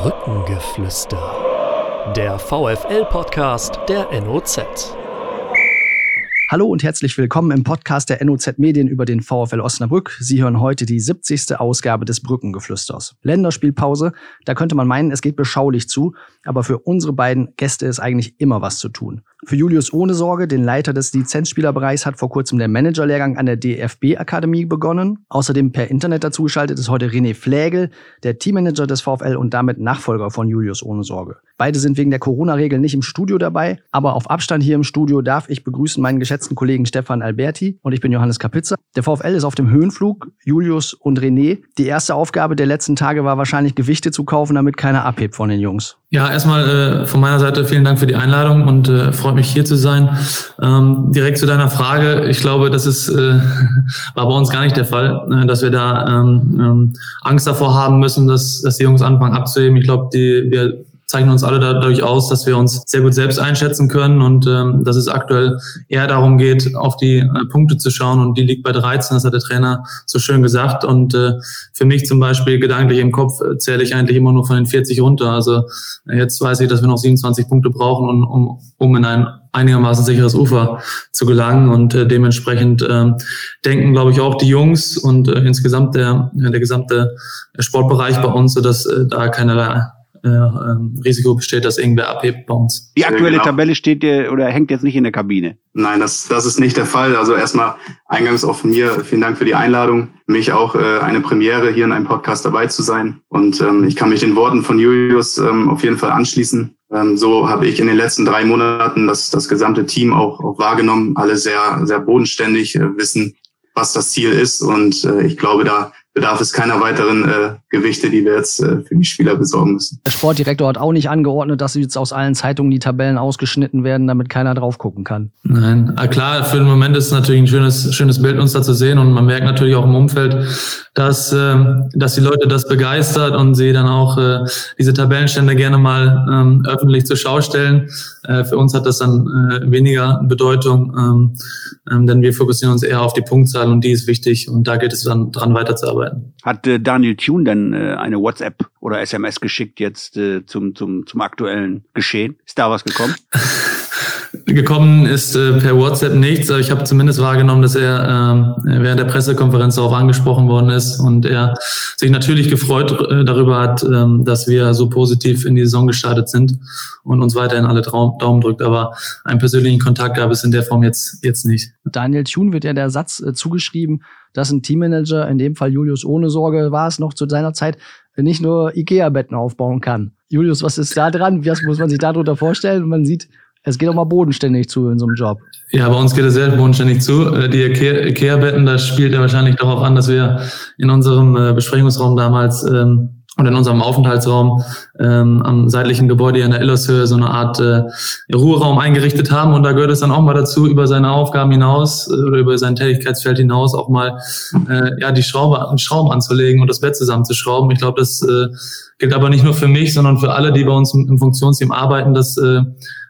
Brückengeflüster. Der VFL-Podcast der NOZ. Hallo und herzlich willkommen im Podcast der NOZ Medien über den VfL Osnabrück. Sie hören heute die 70. Ausgabe des Brückengeflüsters. Länderspielpause, da könnte man meinen, es geht beschaulich zu, aber für unsere beiden Gäste ist eigentlich immer was zu tun. Für Julius Ohne Sorge, den Leiter des Lizenzspielerbereichs, hat vor kurzem der Managerlehrgang an der DFB-Akademie begonnen. Außerdem per Internet dazugeschaltet ist heute René Flägel, der Teammanager des VfL und damit Nachfolger von Julius Ohne Sorge. Beide sind wegen der Corona-Regel nicht im Studio dabei, aber auf Abstand hier im Studio darf ich begrüßen meinen geschätzten Kollegen Stefan Alberti und ich bin Johannes Kapitzer. Der VfL ist auf dem Höhenflug, Julius und René. Die erste Aufgabe der letzten Tage war wahrscheinlich Gewichte zu kaufen, damit keiner abhebt von den Jungs. Ja, erstmal äh, von meiner Seite vielen Dank für die Einladung und äh, freut mich hier zu sein. Ähm, direkt zu deiner Frage. Ich glaube, das ist äh, war bei uns gar nicht der Fall, äh, dass wir da ähm, ähm, Angst davor haben müssen, dass, dass die Jungs anfangen abzuheben. Ich glaube, die wir zeichnen uns alle dadurch aus, dass wir uns sehr gut selbst einschätzen können. Und ähm, dass es aktuell eher darum geht, auf die äh, Punkte zu schauen. Und die liegt bei 13, das hat der Trainer so schön gesagt. Und äh, für mich zum Beispiel gedanklich im Kopf äh, zähle ich eigentlich immer nur von den 40 runter, also äh, jetzt weiß ich, dass wir noch 27 Punkte brauchen, um, um, um in ein einigermaßen sicheres Ufer zu gelangen. Und äh, dementsprechend äh, denken, glaube ich, auch die Jungs und äh, insgesamt der, der gesamte Sportbereich bei uns, dass äh, da keinerlei äh, ähm, Risiko besteht, dass irgendwer abhebt bei uns. Die aktuelle genau. Tabelle steht dir oder hängt jetzt nicht in der Kabine? Nein, das, das ist nicht der Fall. Also erstmal eingangs auch von mir vielen Dank für die Einladung. Mich auch äh, eine Premiere hier in einem Podcast dabei zu sein. Und ähm, ich kann mich den Worten von Julius ähm, auf jeden Fall anschließen. Ähm, so habe ich in den letzten drei Monaten das, das gesamte Team auch, auch wahrgenommen. Alle sehr, sehr bodenständig, äh, wissen, was das Ziel ist. Und äh, ich glaube, da bedarf es keiner weiteren äh, Gewichte, die wir jetzt äh, für die Spieler besorgen müssen. Der Sportdirektor hat auch nicht angeordnet, dass jetzt aus allen Zeitungen die Tabellen ausgeschnitten werden, damit keiner drauf gucken kann. Nein, ah, klar, für den Moment ist es natürlich ein schönes, schönes Bild, uns da zu sehen und man merkt natürlich auch im Umfeld, dass, äh, dass die Leute das begeistert und sie dann auch äh, diese Tabellenstände gerne mal ähm, öffentlich zur Schau stellen. Äh, für uns hat das dann äh, weniger Bedeutung, ähm, ähm, denn wir fokussieren uns eher auf die Punktzahl und die ist wichtig und da geht es dann dran weiterzuarbeiten. Hat äh, Daniel Thune denn äh, eine WhatsApp oder SMS geschickt jetzt äh, zum, zum, zum aktuellen Geschehen? Ist da was gekommen? Gekommen ist äh, per WhatsApp nichts, aber ich habe zumindest wahrgenommen, dass er äh, während der Pressekonferenz darauf angesprochen worden ist und er sich natürlich gefreut äh, darüber hat, äh, dass wir so positiv in die Saison gestartet sind und uns weiterhin alle Traum, Daumen drückt. Aber einen persönlichen Kontakt gab es in der Form jetzt, jetzt nicht. Daniel Thun wird ja der Satz äh, zugeschrieben, dass ein Teammanager, in dem Fall Julius ohne Sorge war es noch zu seiner Zeit, nicht nur Ikea-Betten aufbauen kann. Julius, was ist da dran? Was muss man sich darunter vorstellen? man sieht, es geht auch mal bodenständig zu in so einem Job. Ja, bei uns geht es sehr bodenständig zu. Äh, die Ikea-Betten, das spielt ja wahrscheinlich darauf an, dass wir in unserem äh, Besprechungsraum damals ähm, und in unserem Aufenthaltsraum ähm, am seitlichen Gebäude in der Illershöhe so eine Art äh, Ruheraum eingerichtet haben. Und da gehört es dann auch mal dazu, über seine Aufgaben hinaus äh, oder über sein Tätigkeitsfeld hinaus auch mal äh, ja die Schraube, Schrauben anzulegen und das Bett zusammenzuschrauben. Ich glaube, das äh, gilt aber nicht nur für mich, sondern für alle, die bei uns im, im Funktionsteam arbeiten, dass äh,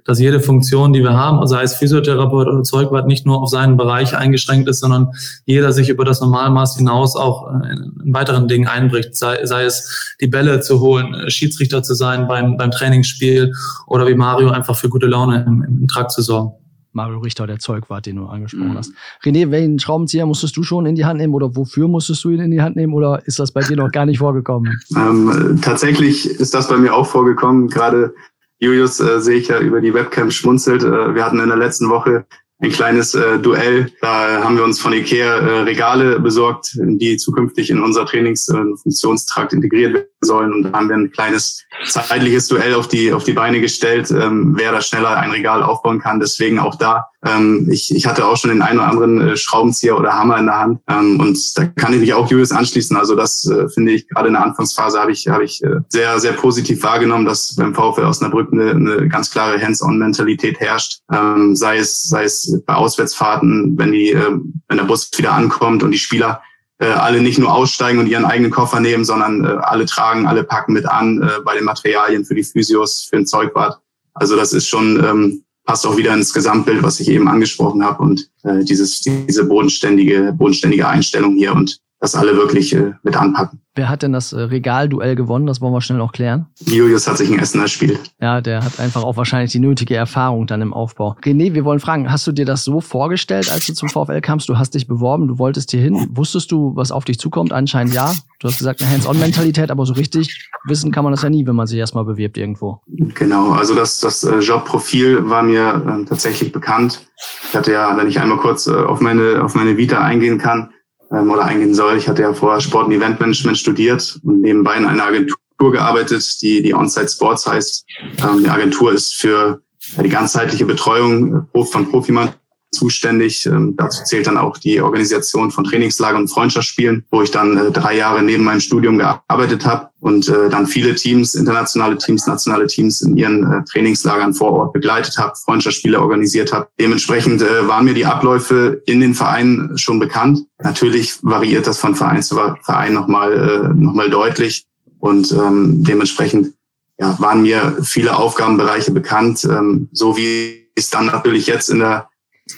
dass jede Funktion, die wir haben, sei es Physiotherapeut oder Zeugwart, nicht nur auf seinen Bereich eingeschränkt ist, sondern jeder sich über das Normalmaß hinaus auch äh, in weiteren Dingen einbricht, sei, sei es die Bälle zu holen, äh, Schiedsrichter zu sein beim, beim Trainingsspiel oder wie Mario einfach für gute Laune im, im Trakt zu sorgen. Mario Richter, der Zeugwart, den du angesprochen mhm. hast. René, welchen Schraubenzieher musstest du schon in die Hand nehmen oder wofür musstest du ihn in die Hand nehmen oder ist das bei dir noch gar nicht vorgekommen? Ähm, tatsächlich ist das bei mir auch vorgekommen. Gerade Julius äh, sehe ich ja über die Webcam schmunzelt. Äh, wir hatten in der letzten Woche ein kleines äh, Duell. Da haben wir uns von Ikea äh, Regale besorgt, die zukünftig in unser Trainingsfunktionstrakt äh, integriert werden sollen. Und da haben wir ein kleines zeitliches Duell auf die, auf die Beine gestellt, ähm, wer da schneller ein Regal aufbauen kann. Deswegen auch da. Ähm, ich, ich hatte auch schon den einen oder anderen äh, Schraubenzieher oder Hammer in der Hand. Ähm, und da kann ich mich auch Julius anschließen. Also das äh, finde ich gerade in der Anfangsphase habe ich, habe ich äh, sehr, sehr positiv wahrgenommen, dass beim VfL Osnabrück eine, eine ganz klare Hands-on-Mentalität herrscht. Ähm, sei es, sei es bei Auswärtsfahrten, wenn die, äh, wenn der Bus wieder ankommt und die Spieler äh, alle nicht nur aussteigen und ihren eigenen Koffer nehmen, sondern äh, alle tragen, alle packen mit an äh, bei den Materialien für die Physios, für den Zeugwart. Also das ist schon, ähm, passt auch wieder ins Gesamtbild, was ich eben angesprochen habe und dieses, diese bodenständige, bodenständige Einstellung hier. Und dass alle wirklich äh, mit anpacken. Wer hat denn das äh, Regalduell gewonnen? Das wollen wir schnell noch klären. Julius hat sich ein Essener Spiel. Ja, der hat einfach auch wahrscheinlich die nötige Erfahrung dann im Aufbau. René, wir wollen fragen, hast du dir das so vorgestellt, als du zum VfL kamst? Du hast dich beworben, du wolltest hier hin. Wusstest du, was auf dich zukommt? Anscheinend ja. Du hast gesagt, eine Hands-on-Mentalität, aber so richtig wissen kann man das ja nie, wenn man sich erstmal bewirbt irgendwo. Genau, also das, das äh, Jobprofil war mir äh, tatsächlich bekannt. Ich hatte ja, wenn ich einmal kurz äh, auf meine, auf meine Vita eingehen kann, ähm, oder eingehen soll. Ich hatte ja vorher Sport- und Eventmanagement studiert und nebenbei in einer Agentur gearbeitet, die, die Onsite Sports heißt. Ähm, die Agentur ist für die ganzheitliche Betreuung äh, von Profimann zuständig. Ähm, dazu zählt dann auch die Organisation von Trainingslagern und Freundschaftsspielen, wo ich dann äh, drei Jahre neben meinem Studium gearbeitet habe und äh, dann viele Teams, internationale Teams, nationale Teams in ihren äh, Trainingslagern vor Ort begleitet habe, Freundschaftsspiele organisiert habe. Dementsprechend äh, waren mir die Abläufe in den Vereinen schon bekannt. Natürlich variiert das von Verein zu Verein nochmal äh, noch deutlich und ähm, dementsprechend ja, waren mir viele Aufgabenbereiche bekannt, ähm, so wie es dann natürlich jetzt in der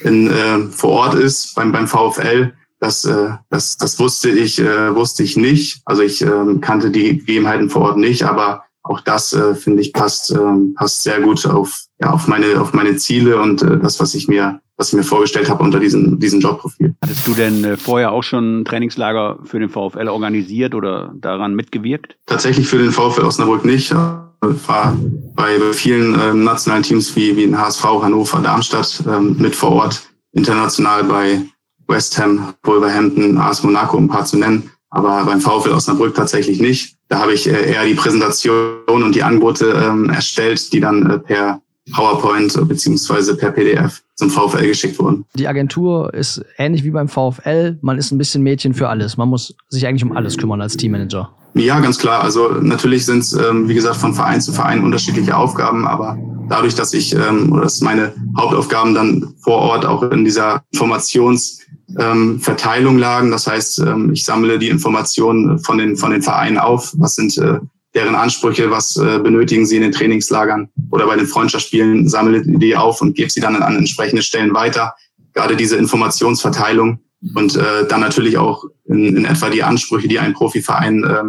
in, äh, vor Ort ist beim, beim VfL. Das, äh, das, das wusste ich, äh, wusste ich nicht. Also ich äh, kannte die Gegebenheiten vor Ort nicht, aber auch das äh, finde ich passt, äh, passt sehr gut auf, ja, auf meine, auf meine Ziele und äh, das, was ich mir, was ich mir vorgestellt habe unter diesem, diesem Jobprofil. Hattest du denn äh, vorher auch schon ein Trainingslager für den VfL organisiert oder daran mitgewirkt? Tatsächlich für den VfL Osnabrück nicht war bei vielen ähm, nationalen Teams wie, wie in HSV, Hannover, Darmstadt ähm, mit vor Ort, international bei West Ham, Wolverhampton, AS Monaco, um ein paar zu nennen, aber beim VfL Osnabrück tatsächlich nicht. Da habe ich äh, eher die Präsentation und die Angebote ähm, erstellt, die dann äh, per PowerPoint beziehungsweise per PDF zum VfL geschickt wurden. Die Agentur ist ähnlich wie beim VfL. Man ist ein bisschen Mädchen für alles. Man muss sich eigentlich um alles kümmern als Teammanager. Ja, ganz klar. Also natürlich sind es, ähm, wie gesagt, von Verein zu Verein unterschiedliche Aufgaben, aber dadurch, dass ich ähm, oder dass meine Hauptaufgaben dann vor Ort auch in dieser Informationsverteilung ähm, lagen. Das heißt, ähm, ich sammle die Informationen von den von den Vereinen auf. Was sind äh, deren Ansprüche, was äh, benötigen sie in den Trainingslagern oder bei den Freundschaftsspielen, sammle die auf und gebe sie dann an entsprechende Stellen weiter. Gerade diese Informationsverteilung und äh, dann natürlich auch in, in etwa die Ansprüche, die ein Profiverein äh,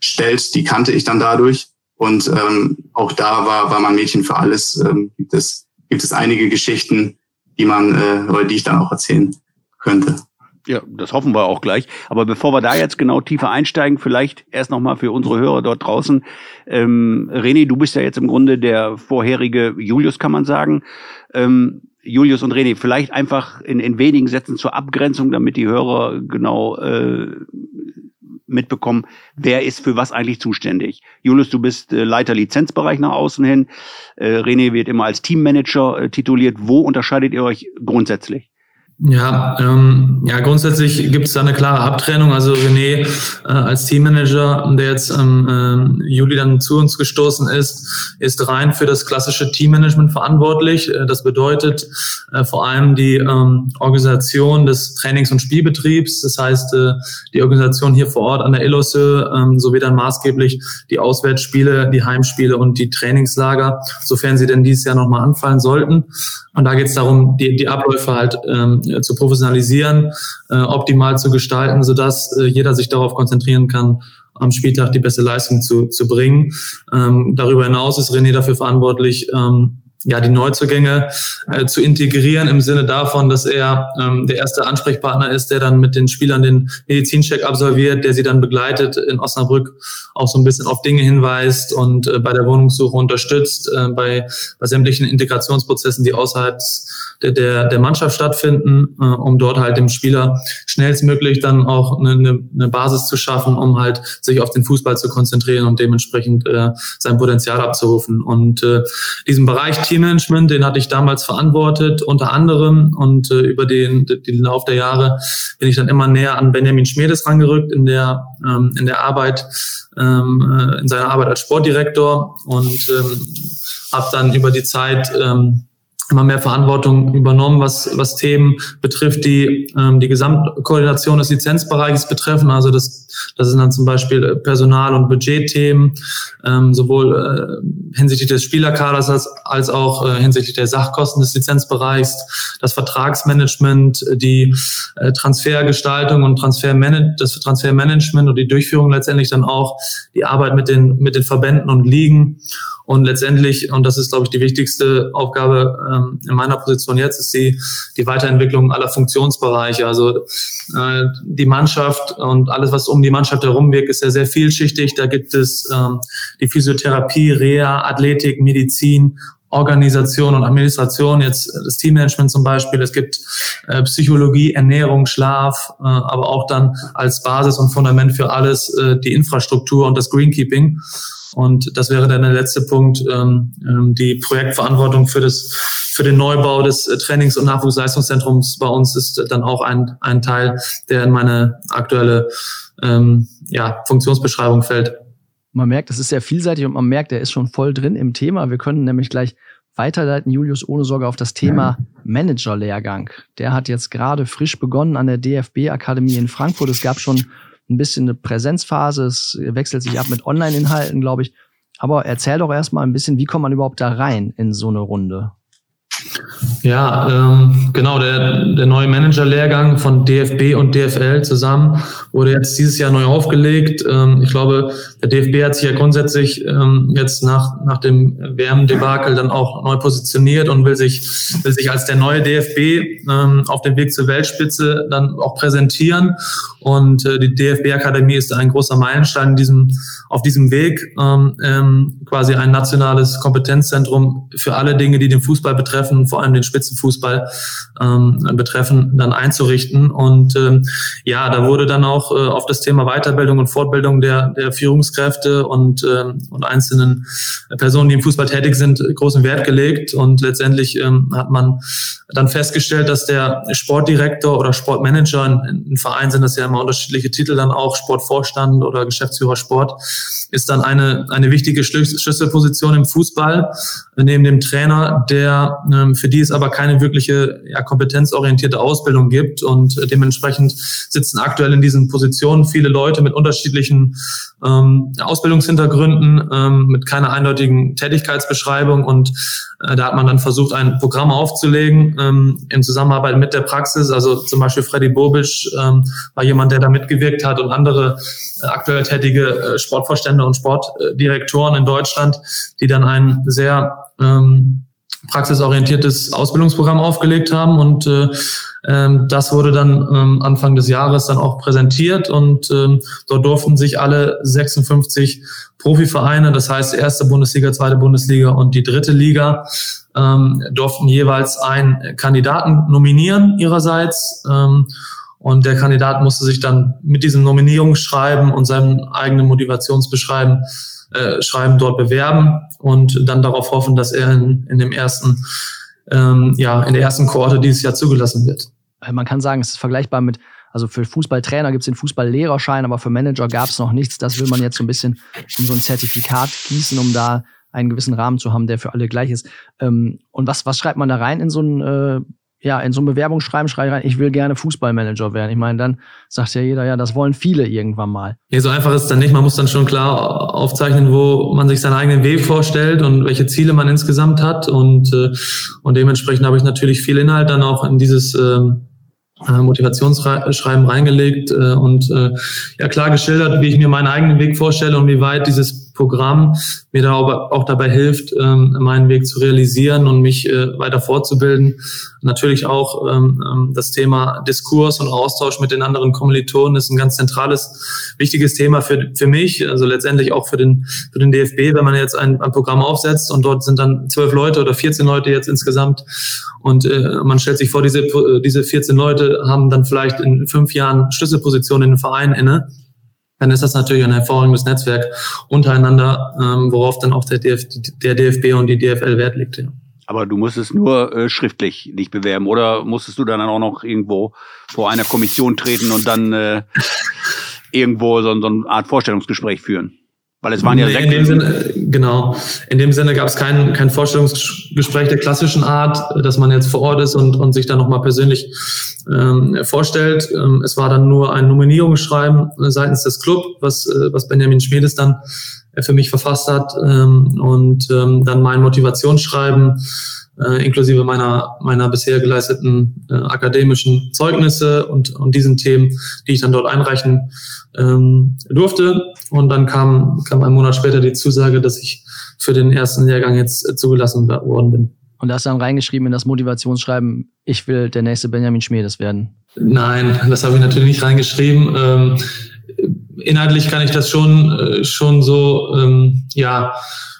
stellt, die kannte ich dann dadurch. Und ähm, auch da war, war man Mädchen für alles. Ähm, gibt, es, gibt es einige Geschichten, die man äh, oder die ich dann auch erzählen könnte. Ja, das hoffen wir auch gleich. Aber bevor wir da jetzt genau tiefer einsteigen, vielleicht erst nochmal für unsere Hörer dort draußen. Ähm, René, du bist ja jetzt im Grunde der vorherige Julius, kann man sagen. Ähm, Julius und René, vielleicht einfach in, in wenigen Sätzen zur Abgrenzung, damit die Hörer genau äh, mitbekommen, wer ist für was eigentlich zuständig. Julius, du bist äh, Leiter Lizenzbereich nach außen hin. Äh, René wird immer als Teammanager äh, tituliert. Wo unterscheidet ihr euch grundsätzlich? Ja, ähm, ja, grundsätzlich gibt es da eine klare Abtrennung. Also René äh, als Teammanager, der jetzt im ähm, Juli dann zu uns gestoßen ist, ist rein für das klassische Teammanagement verantwortlich. Äh, das bedeutet äh, vor allem die ähm, Organisation des Trainings- und Spielbetriebs. Das heißt, äh, die Organisation hier vor Ort an der Illosse ähm, sowie dann maßgeblich die Auswärtsspiele, die Heimspiele und die Trainingslager, sofern sie denn dieses Jahr nochmal anfallen sollten. Und da geht es darum, die, die Abläufe halt ähm, zu professionalisieren, äh, optimal zu gestalten, sodass äh, jeder sich darauf konzentrieren kann, am Spieltag die beste Leistung zu, zu bringen. Ähm, darüber hinaus ist René dafür verantwortlich, ähm, ja, die Neuzugänge äh, zu integrieren im Sinne davon, dass er ähm, der erste Ansprechpartner ist, der dann mit den Spielern den Medizincheck absolviert, der sie dann begleitet in Osnabrück, auch so ein bisschen auf Dinge hinweist und äh, bei der Wohnungssuche unterstützt, äh, bei, bei sämtlichen Integrationsprozessen, die außerhalb der, der, der Mannschaft stattfinden, äh, um dort halt dem Spieler schnellstmöglich dann auch eine, eine, Basis zu schaffen, um halt sich auf den Fußball zu konzentrieren und dementsprechend äh, sein Potenzial abzurufen. Und äh, diesen Bereich Teammanagement, den hatte ich damals verantwortet, unter anderem. Und äh, über den, den Lauf der Jahre bin ich dann immer näher an Benjamin Schmiedes rangerückt in der, ähm, in der Arbeit, ähm, äh, in seiner Arbeit als Sportdirektor und ähm, habe dann über die Zeit ähm, immer mehr Verantwortung übernommen, was, was Themen betrifft, die ähm, die Gesamtkoordination des Lizenzbereiches betreffen. Also das, das sind dann zum Beispiel Personal- und Budgetthemen, ähm, sowohl äh, hinsichtlich des Spielerkaders als, als auch äh, hinsichtlich der Sachkosten des Lizenzbereichs, das Vertragsmanagement, die äh, Transfergestaltung und Transfermanage das Transfermanagement und die Durchführung letztendlich dann auch die Arbeit mit den, mit den Verbänden und Ligen und letztendlich, und das ist, glaube ich, die wichtigste Aufgabe ähm, in meiner Position jetzt, ist die, die Weiterentwicklung aller Funktionsbereiche. Also äh, die Mannschaft und alles, was um die Mannschaft herum wirkt, ist ja sehr vielschichtig. Da gibt es ähm, die Physiotherapie, Reha, Athletik, Medizin Organisation und Administration, jetzt das Teammanagement zum Beispiel, es gibt äh, Psychologie, Ernährung, Schlaf, äh, aber auch dann als Basis und Fundament für alles äh, die Infrastruktur und das Greenkeeping. Und das wäre dann der letzte Punkt, ähm, ähm, die Projektverantwortung für das für den Neubau des äh, Trainings- und Nachwuchsleistungszentrums bei uns ist dann auch ein, ein Teil, der in meine aktuelle ähm, ja, Funktionsbeschreibung fällt. Man merkt, das ist sehr vielseitig und man merkt, er ist schon voll drin im Thema. Wir können nämlich gleich weiterleiten, Julius, ohne Sorge auf das Thema Managerlehrgang. Der hat jetzt gerade frisch begonnen an der DFB-Akademie in Frankfurt. Es gab schon ein bisschen eine Präsenzphase. Es wechselt sich ab mit Online-Inhalten, glaube ich. Aber erzähl doch erstmal ein bisschen, wie kommt man überhaupt da rein in so eine Runde? Ja, ähm, genau, der, der neue Manager-Lehrgang von DFB und DFL zusammen wurde jetzt dieses Jahr neu aufgelegt. Ähm, ich glaube, der DFB hat sich ja grundsätzlich ähm, jetzt nach, nach dem WM-Debakel dann auch neu positioniert und will sich, will sich als der neue DFB ähm, auf dem Weg zur Weltspitze dann auch präsentieren. Und äh, die DFB-Akademie ist ein großer Meilenstein in diesem, auf diesem Weg, ähm, ähm, quasi ein nationales Kompetenzzentrum für alle Dinge, die den Fußball betreffen, vor allem den Spitzenfußball ähm, betreffen, dann einzurichten. Und ähm, ja, da wurde dann auch äh, auf das Thema Weiterbildung und Fortbildung der, der Führungskräfte und, ähm, und einzelnen Personen, die im Fußball tätig sind, großen Wert gelegt. Und letztendlich ähm, hat man dann festgestellt, dass der Sportdirektor oder Sportmanager, in, in Vereinen sind das ja immer unterschiedliche Titel dann auch, Sportvorstand oder Geschäftsführer Sport, ist dann eine, eine wichtige Schlüsselposition im Fußball, neben dem Trainer, der ähm, für die es aber keine wirkliche ja, kompetenzorientierte Ausbildung gibt. Und dementsprechend sitzen aktuell in diesen Positionen viele Leute mit unterschiedlichen ähm, Ausbildungshintergründen, ähm, mit keiner eindeutigen Tätigkeitsbeschreibung. Und äh, da hat man dann versucht, ein Programm aufzulegen ähm, in Zusammenarbeit mit der Praxis. Also zum Beispiel Freddy Bobic ähm, war jemand, der da mitgewirkt hat und andere äh, aktuell tätige äh, Sportvorstände und Sportdirektoren in Deutschland, die dann ein sehr ähm, praxisorientiertes Ausbildungsprogramm aufgelegt haben und äh, ähm, das wurde dann ähm, Anfang des Jahres dann auch präsentiert und ähm, dort durften sich alle 56 Profivereine, das heißt erste Bundesliga, zweite Bundesliga und die dritte Liga, ähm, durften jeweils einen Kandidaten nominieren ihrerseits. Ähm, und der Kandidat musste sich dann mit diesem Nominierungsschreiben und seinem eigenen Motivationsbeschreiben äh, Schreiben dort bewerben und dann darauf hoffen, dass er in, in dem ersten, ähm, ja, in der ersten Kohorte dieses Jahr zugelassen wird. Äh, man kann sagen, es ist vergleichbar mit, also für Fußballtrainer gibt es den Fußballlehrerschein, aber für Manager gab es noch nichts. Das will man jetzt so ein bisschen um so ein Zertifikat gießen, um da einen gewissen Rahmen zu haben, der für alle gleich ist. Ähm, und was, was schreibt man da rein in so ein äh, ja, in so ein Bewerbungsschreiben schreibe ich rein, ich will gerne Fußballmanager werden. Ich meine, dann sagt ja jeder, ja, das wollen viele irgendwann mal. Nee, so einfach ist es dann nicht. Man muss dann schon klar aufzeichnen, wo man sich seinen eigenen Weg vorstellt und welche Ziele man insgesamt hat. Und, äh, und dementsprechend habe ich natürlich viel Inhalt dann auch in dieses ähm, äh, Motivationsschreiben reingelegt äh, und äh, ja klar geschildert, wie ich mir meinen eigenen Weg vorstelle und wie weit dieses Programm mir da auch dabei hilft, ähm, meinen Weg zu realisieren und mich äh, weiter fortzubilden. Natürlich auch ähm, ähm, das Thema Diskurs und Austausch mit den anderen Kommilitonen ist ein ganz zentrales, wichtiges Thema für, für mich, also letztendlich auch für den, für den DFB, wenn man jetzt ein, ein Programm aufsetzt und dort sind dann zwölf Leute oder 14 Leute jetzt insgesamt und äh, man stellt sich vor, diese, diese 14 Leute haben dann vielleicht in fünf Jahren Schlüsselpositionen in den Verein inne dann ist das natürlich ein hervorragendes Netzwerk untereinander, ähm, worauf dann auch der, DF, der DFB und die DFL Wert legt. Ja. Aber du musstest nur äh, schriftlich dich bewerben oder musstest du dann auch noch irgendwo vor einer Kommission treten und dann äh, irgendwo so, so eine Art Vorstellungsgespräch führen? Weil es waren ja Nee, sechs. in dem Sinne, genau. In dem Sinne gab es kein, kein Vorstellungsgespräch der klassischen Art, dass man jetzt vor Ort ist und, und sich dann nochmal persönlich ähm, vorstellt. Ähm, es war dann nur ein Nominierungsschreiben seitens des Club, was, äh, was Benjamin Schmiedes dann äh, für mich verfasst hat ähm, und ähm, dann mein Motivationsschreiben äh, inklusive meiner, meiner bisher geleisteten äh, akademischen Zeugnisse und, und diesen Themen, die ich dann dort einreichen ähm, durfte. Und dann kam, kam ein Monat später die Zusage, dass ich für den ersten Lehrgang jetzt äh, zugelassen worden bin. Und da hast du dann reingeschrieben in das Motivationsschreiben, ich will der nächste Benjamin Schmiedes werden. Nein, das habe ich natürlich nicht reingeschrieben. Ähm, inhaltlich kann ich das schon, äh, schon so, ähm, ja,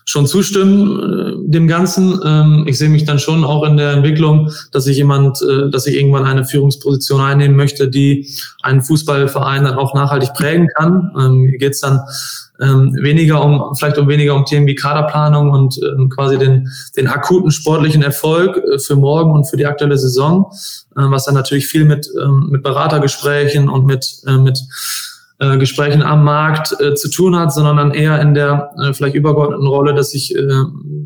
schon zustimmen äh, dem Ganzen. Ähm, ich sehe mich dann schon auch in der Entwicklung, dass ich jemand, äh, dass ich irgendwann eine Führungsposition einnehmen möchte, die einen Fußballverein dann auch nachhaltig prägen kann. Ähm, hier geht es dann ähm, weniger um, vielleicht um weniger um Themen wie Kaderplanung und ähm, quasi den, den akuten sportlichen Erfolg äh, für morgen und für die aktuelle Saison, äh, was dann natürlich viel mit, ähm, mit Beratergesprächen und mit, äh, mit äh, Gesprächen am Markt äh, zu tun hat, sondern eher in der äh, vielleicht übergeordneten Rolle, dass ich, äh,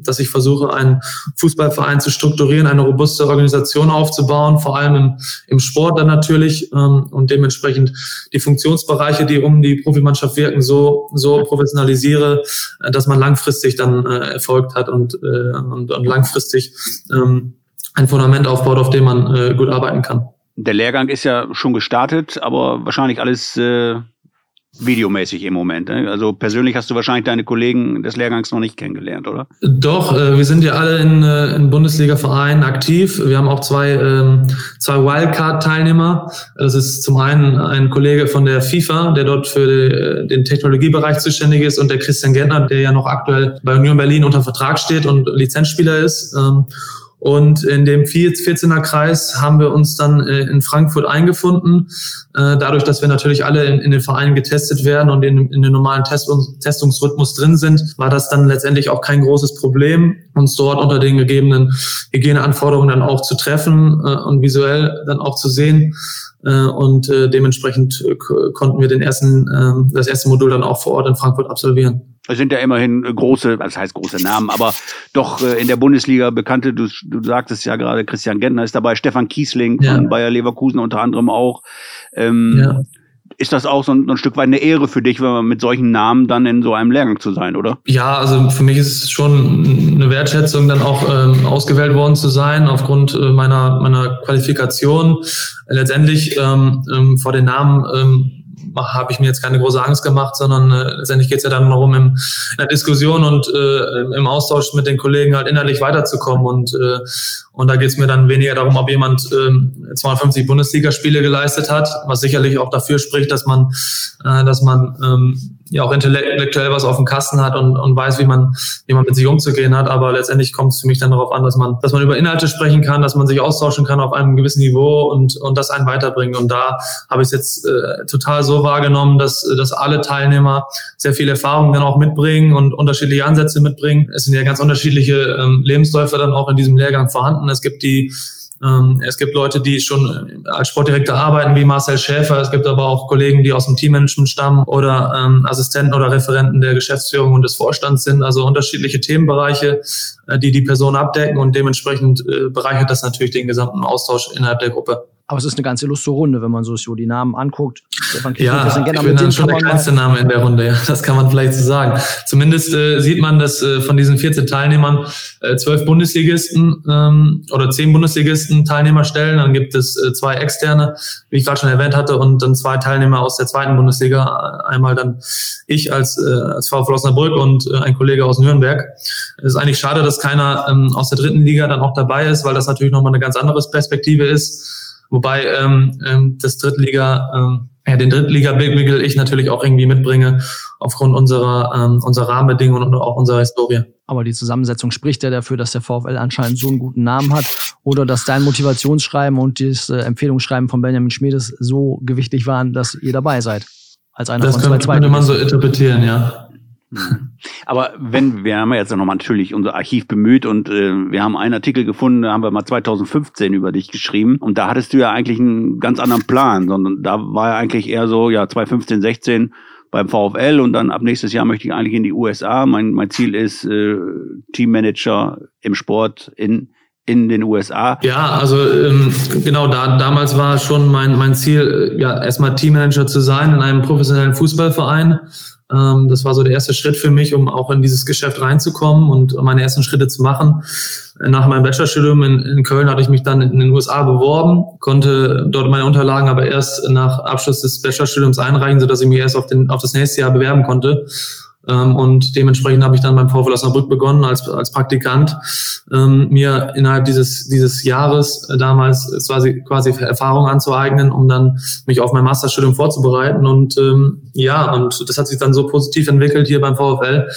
dass ich versuche, einen Fußballverein zu strukturieren, eine robuste Organisation aufzubauen, vor allem im, im Sport dann natürlich ähm, und dementsprechend die Funktionsbereiche, die um die Profimannschaft wirken, so, so professionalisiere, äh, dass man langfristig dann äh, Erfolg hat und, äh, und, und langfristig ähm, ein Fundament aufbaut, auf dem man äh, gut arbeiten kann. Der Lehrgang ist ja schon gestartet, aber wahrscheinlich alles äh, videomäßig im Moment. Ne? Also persönlich hast du wahrscheinlich deine Kollegen des Lehrgangs noch nicht kennengelernt, oder? Doch, äh, wir sind ja alle in, äh, in Bundesliga-Vereinen aktiv. Wir haben auch zwei, ähm, zwei Wildcard-Teilnehmer. Das ist zum einen ein Kollege von der FIFA, der dort für die, äh, den Technologiebereich zuständig ist, und der Christian Gentner, der ja noch aktuell bei Union Berlin unter Vertrag steht und Lizenzspieler ist. Ähm, und in dem 14er Kreis haben wir uns dann äh, in Frankfurt eingefunden. Äh, dadurch, dass wir natürlich alle in, den Vereinen getestet werden und in, den normalen Testungs Testungsrhythmus drin sind, war das dann letztendlich auch kein großes Problem, uns dort unter den gegebenen Hygieneanforderungen dann auch zu treffen äh, und visuell dann auch zu sehen. Äh, und äh, dementsprechend äh, konnten wir den ersten, äh, das erste Modul dann auch vor Ort in Frankfurt absolvieren. Es sind ja immerhin große, das heißt große Namen, aber doch äh, in der Bundesliga bekannte, du, du sagtest ja gerade, Christian Gentner ist dabei, Stefan Kiesling Ja. von Bayer Leverkusen unter anderem auch. Ähm, Ja. Ist das auch so ein, ein Stück weit eine Ehre für dich, wenn man mit solchen Namen dann in so einem Lehrgang zu sein, oder? Ja, also für mich ist es schon eine Wertschätzung, dann auch ähm, ausgewählt worden zu sein aufgrund äh, meiner meiner Qualifikation. Letztendlich ähm, ähm, vor den Namen ähm, habe ich mir jetzt keine große Angst gemacht, sondern äh, letztendlich geht es ja dann darum, im, in der Diskussion und äh, im Austausch mit den Kollegen halt innerlich weiterzukommen. Und, äh, und da geht es mir dann weniger darum, ob jemand ähm, 250 Bundesligaspiele geleistet hat, was sicherlich auch dafür spricht, dass man, äh, dass man ähm, ja auch intellektuell was auf dem Kasten hat und, und weiß, wie man, wie man mit sich umzugehen hat. Aber letztendlich kommt es für mich dann darauf an, dass man, dass man über Inhalte sprechen kann, dass man sich austauschen kann auf einem gewissen Niveau und, und das einen weiterbringt. Und da habe ich es jetzt äh, total so wahrgenommen, dass, dass alle Teilnehmer sehr viel Erfahrung dann auch mitbringen und unterschiedliche Ansätze mitbringen. Es sind ja ganz unterschiedliche ähm, Lebensläufe dann auch in diesem Lehrgang vorhanden. Es gibt die ähm, es gibt Leute, die schon als Sportdirektor arbeiten, wie Marcel Schäfer. Es gibt aber auch Kollegen, die aus dem Teammanagement stammen oder ähm, Assistenten oder Referenten der Geschäftsführung und des Vorstands sind. Also unterschiedliche Themenbereiche, äh, die die Person abdecken und dementsprechend äh, bereichert das natürlich den gesamten Austausch innerhalb der Gruppe. Aber es ist eine ganz illustre Runde, wenn man so so die Namen anguckt. Ja, ich bin dann schon der kleinste Name in der Runde, ja. das kann man vielleicht so sagen. Zumindest äh, sieht man, dass äh, von diesen 14 Teilnehmern äh, 12 Bundesligisten ähm, oder 10 Bundesligisten Teilnehmer stellen. Dann gibt es äh, zwei externe, wie ich gerade schon erwähnt hatte, und dann zwei Teilnehmer aus der zweiten Bundesliga. Einmal dann ich als, äh, als VfL Osnabrück und äh, ein Kollege aus Nürnberg. Es ist eigentlich schade, dass keiner ähm, aus der dritten Liga dann auch dabei ist, weil das natürlich nochmal eine ganz andere Perspektive ist. Wobei ähm, ähm, das Drittliga, ähm, ja, den Drittliga-Blickwinkel ich natürlich auch irgendwie mitbringe, aufgrund unserer, ähm, unserer Rahmenbedingungen und auch unserer Historie. Aber die Zusammensetzung spricht ja dafür, dass der VfL anscheinend so einen guten Namen hat oder dass dein Motivationsschreiben und das äh, Empfehlungsschreiben von Benjamin Schmiedes so gewichtig waren, dass ihr dabei seid. Als einer Das von zwei könnte, könnte man so interpretieren, ja. Aber wenn, wir haben ja jetzt nochmal natürlich unser Archiv bemüht und äh, wir haben einen Artikel gefunden, da haben wir mal 2015 über dich geschrieben und da hattest du ja eigentlich einen ganz anderen Plan, sondern da war ja eigentlich eher so, ja, 2015, 16 beim VfL und dann ab nächstes Jahr möchte ich eigentlich in die USA. Mein, mein Ziel ist äh, Teammanager im Sport in in den USA. Ja, also ähm, genau, da damals war schon mein mein Ziel, äh, ja erstmal Teammanager zu sein in einem professionellen Fußballverein. Ähm, das war so der erste Schritt für mich, um auch in dieses Geschäft reinzukommen und meine ersten Schritte zu machen. Nach meinem Bachelorstudium in, in Köln hatte ich mich dann in den USA beworben, konnte dort meine Unterlagen aber erst nach Abschluss des Bachelorstudiums einreichen, sodass ich mich erst auf, den, auf das nächste Jahr bewerben konnte. Ähm, und dementsprechend habe ich dann beim VfL Osnabrück begonnen als, als Praktikant, ähm, mir innerhalb dieses, dieses Jahres äh, damals quasi, quasi Erfahrung anzueignen, um dann mich auf mein Masterstudium vorzubereiten. Und ähm, ja, und das hat sich dann so positiv entwickelt hier beim VfL,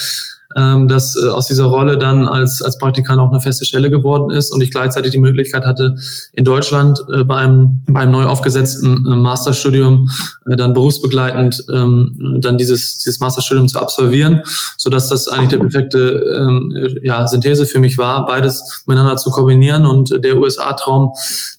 ähm, dass äh, aus dieser Rolle dann als, als Praktikant auch eine feste Stelle geworden ist und ich gleichzeitig die Möglichkeit hatte, in Deutschland äh, bei, einem, bei neu aufgesetzten äh, Masterstudium äh, dann berufsbegleitend ähm, dann dieses, dieses Masterstudium zu absolvieren, so dass das eigentlich der perfekte ähm, ja, Synthese für mich war, beides miteinander zu kombinieren und der USA-Traum,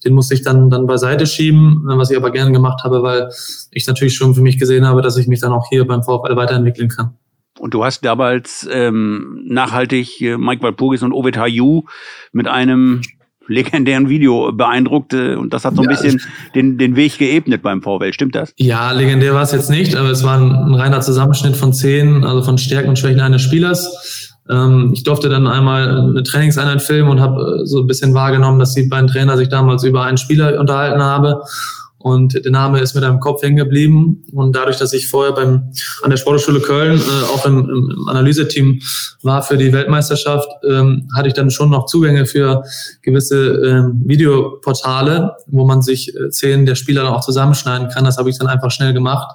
den musste ich dann, dann beiseite schieben, äh, was ich aber gerne gemacht habe, weil ich natürlich schon für mich gesehen habe, dass ich mich dann auch hier beim VfL weiterentwickeln kann. Und du hast damals ähm, nachhaltig äh, Mike Walpurgis und Ovid Hayu mit einem legendären Video beeindruckt äh, und das hat so ein ja, bisschen den, den Weg geebnet beim VW. Stimmt das? Ja, legendär war es jetzt nicht, aber es war ein, ein reiner Zusammenschnitt von zehn, also von Stärken und Schwächen eines Spielers. Ähm, ich durfte dann einmal eine Trainingseinheit filmen und habe äh, so ein bisschen wahrgenommen, dass die beiden Trainer sich damals über einen Spieler unterhalten haben und der Name ist mit einem Kopf hängen geblieben. Und dadurch, dass ich vorher beim, an der Sportschule Köln äh, auch im, im Analyseteam war für die Weltmeisterschaft, ähm, hatte ich dann schon noch Zugänge für gewisse ähm, Videoportale, wo man sich äh, Szenen der Spieler dann auch zusammenschneiden kann. Das habe ich dann einfach schnell gemacht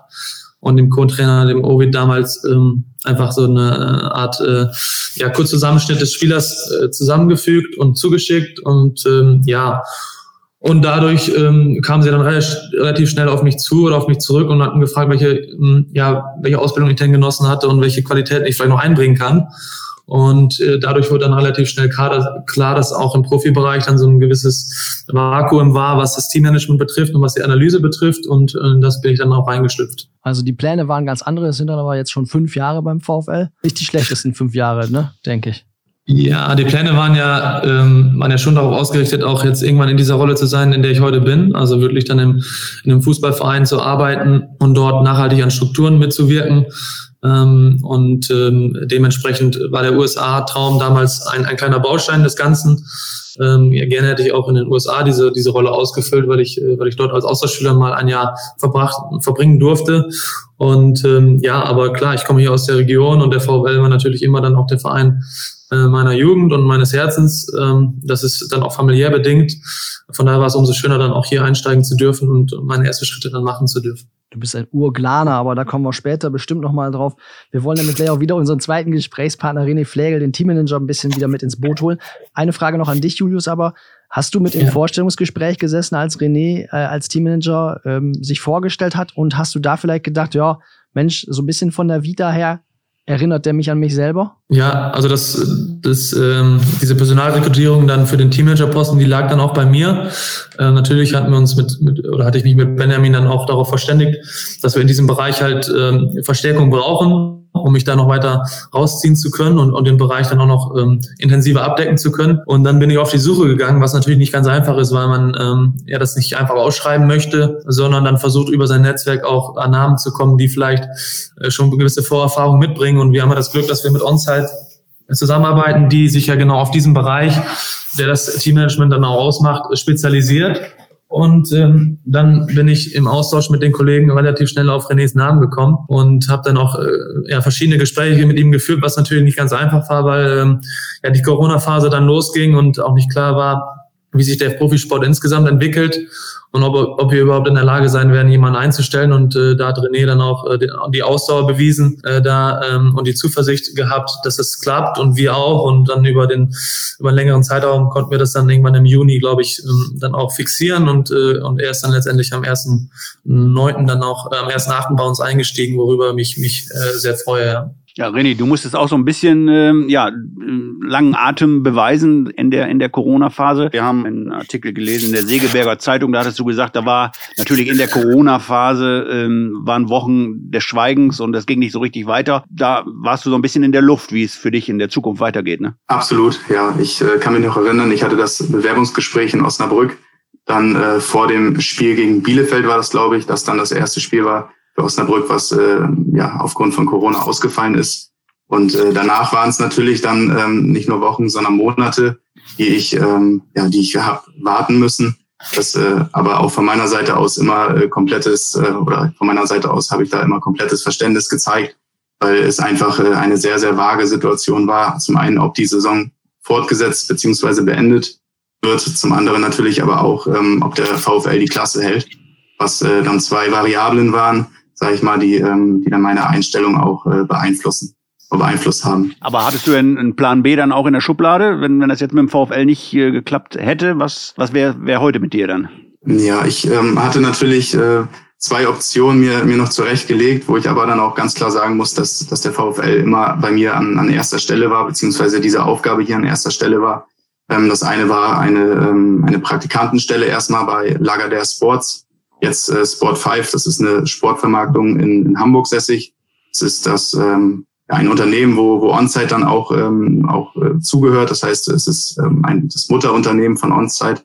und dem Co-Trainer, dem Ovid damals ähm, einfach so eine äh, Art äh, ja, Kurzzusammenschnitt des Spielers äh, zusammengefügt und zugeschickt und ähm, ja, und dadurch ähm, kamen sie dann relativ schnell auf mich zu oder auf mich zurück und hatten gefragt, welche, ähm, ja, welche Ausbildung ich denn genossen hatte und welche Qualitäten ich vielleicht noch einbringen kann. Und äh, dadurch wurde dann relativ schnell klar, klar, dass auch im Profibereich dann so ein gewisses Vakuum war, was das Teammanagement betrifft und was die Analyse betrifft. Und äh, das bin ich dann auch reingeschlüpft. Also die Pläne waren ganz andere, es sind dann aber jetzt schon fünf Jahre beim VfL. Nicht die schlechtesten fünf Jahre, ne, denke ich. Ja, die Pläne waren ja, ähm, waren ja schon darauf ausgerichtet, auch jetzt irgendwann in dieser Rolle zu sein, in der ich heute bin. Also wirklich dann im, in einem Fußballverein zu arbeiten und dort nachhaltig an Strukturen mitzuwirken. Ähm, und ähm, dementsprechend war der USA-Traum damals ein, ein kleiner Baustein des Ganzen. Ähm, ja, gerne hätte ich auch in den USA diese, diese Rolle ausgefüllt, weil ich, äh, weil ich dort als Austauschschüler mal ein Jahr verbracht, verbringen durfte. Und ähm, ja, aber klar, ich komme hier aus der Region und der VfL war natürlich immer dann auch der Verein, äh, meiner Jugend und meines Herzens. Ähm, das ist dann auch familiär bedingt. Von daher war es umso schöner, dann auch hier einsteigen zu dürfen und meine ersten Schritte dann machen zu dürfen. Du bist ein Urglaner, aber da kommen wir später bestimmt nochmal drauf. Wir wollen nämlich gleich auch wieder unseren zweiten Gesprächspartner René Flegel, den Teammanager, ein bisschen wieder mit ins Boot holen. Eine Frage noch an dich, Julius, aber hast du mit im ja. Vorstellungsgespräch gesessen, als René äh, als Teammanager ähm, sich vorgestellt hat und hast du da vielleicht gedacht, ja, Mensch, so ein bisschen von der Vita her Erinnert der mich an mich selber? Ja, also das, das, ähm, diese Personalrekrutierung dann für den Teammanager-Posten, die lag dann auch bei mir. Äh, natürlich hatten wir uns mit, mit, oder hatte ich mich mit Benjamin dann auch darauf verständigt, dass wir in diesem Bereich halt ähm, Verstärkung brauchen um mich da noch weiter rausziehen zu können und, und den Bereich dann auch noch ähm, intensiver abdecken zu können. Und dann bin ich auf die Suche gegangen, was natürlich nicht ganz einfach ist, weil man ähm, ja das nicht einfach ausschreiben möchte, sondern dann versucht über sein Netzwerk auch an Namen zu kommen, die vielleicht äh, schon gewisse Vorerfahrungen mitbringen. Und wir haben ja das Glück, dass wir mit OnSite zusammenarbeiten, die sich ja genau auf diesem Bereich, der das Teammanagement dann auch ausmacht, spezialisiert. Und ähm, dann bin ich im Austausch mit den Kollegen relativ schnell auf Renés Namen gekommen und habe dann auch äh, ja, verschiedene Gespräche mit ihm geführt, was natürlich nicht ganz einfach war, weil ähm, ja die Corona-Phase dann losging und auch nicht klar war, wie sich der Profisport insgesamt entwickelt und ob, ob wir überhaupt in der Lage sein werden, jemanden einzustellen. Und äh, da hat René dann auch äh, die Ausdauer bewiesen äh, da ähm, und die Zuversicht gehabt, dass es klappt und wir auch. Und dann über den über einen längeren Zeitraum konnten wir das dann irgendwann im Juni, glaube ich, ähm, dann auch fixieren und äh, und er ist dann letztendlich am ersten neunten dann auch äh, am ersten achten bei uns eingestiegen, worüber mich mich äh, sehr freue. Ja. Ja, René, du musstest auch so ein bisschen ähm, ja, langen Atem beweisen in der, in der Corona-Phase. Wir haben einen Artikel gelesen in der Segeberger Zeitung, da hattest du gesagt, da war natürlich in der Corona-Phase ähm, waren Wochen des Schweigens und das ging nicht so richtig weiter. Da warst du so ein bisschen in der Luft, wie es für dich in der Zukunft weitergeht, ne? Absolut, ja. Ich äh, kann mich noch erinnern, ich hatte das Bewerbungsgespräch in Osnabrück. Dann äh, vor dem Spiel gegen Bielefeld war das, glaube ich, dass dann das erste Spiel war für Osnabrück, was äh, ja aufgrund von Corona ausgefallen ist. Und äh, danach waren es natürlich dann ähm, nicht nur Wochen, sondern Monate, die ich, ähm, ja, die ich habe warten müssen. Das äh, aber auch von meiner Seite aus immer äh, komplettes äh, oder von meiner Seite aus habe ich da immer komplettes Verständnis gezeigt, weil es einfach äh, eine sehr sehr vage Situation war. Zum einen, ob die Saison fortgesetzt beziehungsweise beendet wird, zum anderen natürlich aber auch, ähm, ob der VfL die Klasse hält, was äh, dann zwei Variablen waren sage ich mal, die, ähm, die dann meine Einstellung auch äh, beeinflussen beeinflusst haben. Aber hattest du einen Plan B dann auch in der Schublade, wenn, wenn das jetzt mit dem VfL nicht äh, geklappt hätte? Was, was wäre wär heute mit dir dann? Ja, ich ähm, hatte natürlich äh, zwei Optionen mir, mir noch zurechtgelegt, wo ich aber dann auch ganz klar sagen muss, dass, dass der VfL immer bei mir an, an erster Stelle war, beziehungsweise diese Aufgabe hier an erster Stelle war. Ähm, das eine war eine, ähm, eine Praktikantenstelle erstmal bei Lagardère Sports, jetzt äh, Sport 5, das ist eine Sportvermarktung in, in Hamburg sässig. Das ist das ähm, ein Unternehmen, wo, wo Onsite dann auch, ähm, auch äh, zugehört. Das heißt, es ist ähm, ein, das Mutterunternehmen von Onsite.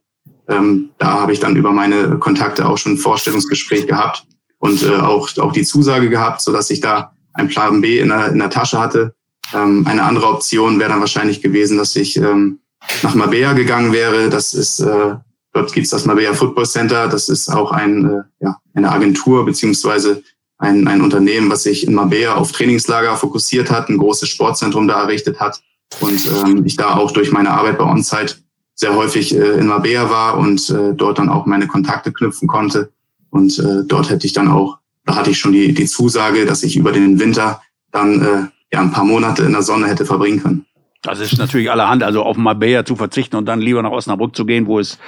Ähm, da habe ich dann über meine Kontakte auch schon ein Vorstellungsgespräch gehabt und äh, auch, auch die Zusage gehabt, so dass ich da ein Plan B in der, in der Tasche hatte. Ähm, eine andere Option wäre dann wahrscheinlich gewesen, dass ich ähm, nach Mabea gegangen wäre. Das ist äh, Dort gibt es das Marbella Football Center. Das ist auch ein, äh, ja, eine Agentur beziehungsweise ein, ein Unternehmen, was sich in Marbella auf Trainingslager fokussiert hat, ein großes Sportzentrum da errichtet hat. Und ähm, ich da auch durch meine Arbeit bei OnSite sehr häufig äh, in Marbella war und äh, dort dann auch meine Kontakte knüpfen konnte. Und äh, dort hätte ich dann auch, da hatte ich schon die, die Zusage, dass ich über den Winter dann äh, ja ein paar Monate in der Sonne hätte verbringen können. Das ist natürlich allerhand, also auf Marbella zu verzichten und dann lieber nach Osnabrück zu gehen, wo es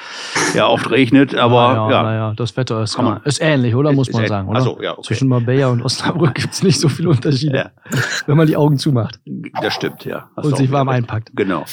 ja oft regnet. Aber naja, ja, naja, das Wetter ist, man, ist ähnlich, oder? Muss man sagen. Oder? Also, ja, okay. Zwischen Marbella und Osnabrück gibt es nicht so viele Unterschiede, Ja. wenn man die Augen zumacht das stimmt, ja. Hast und sich warm recht. einpackt. Genau.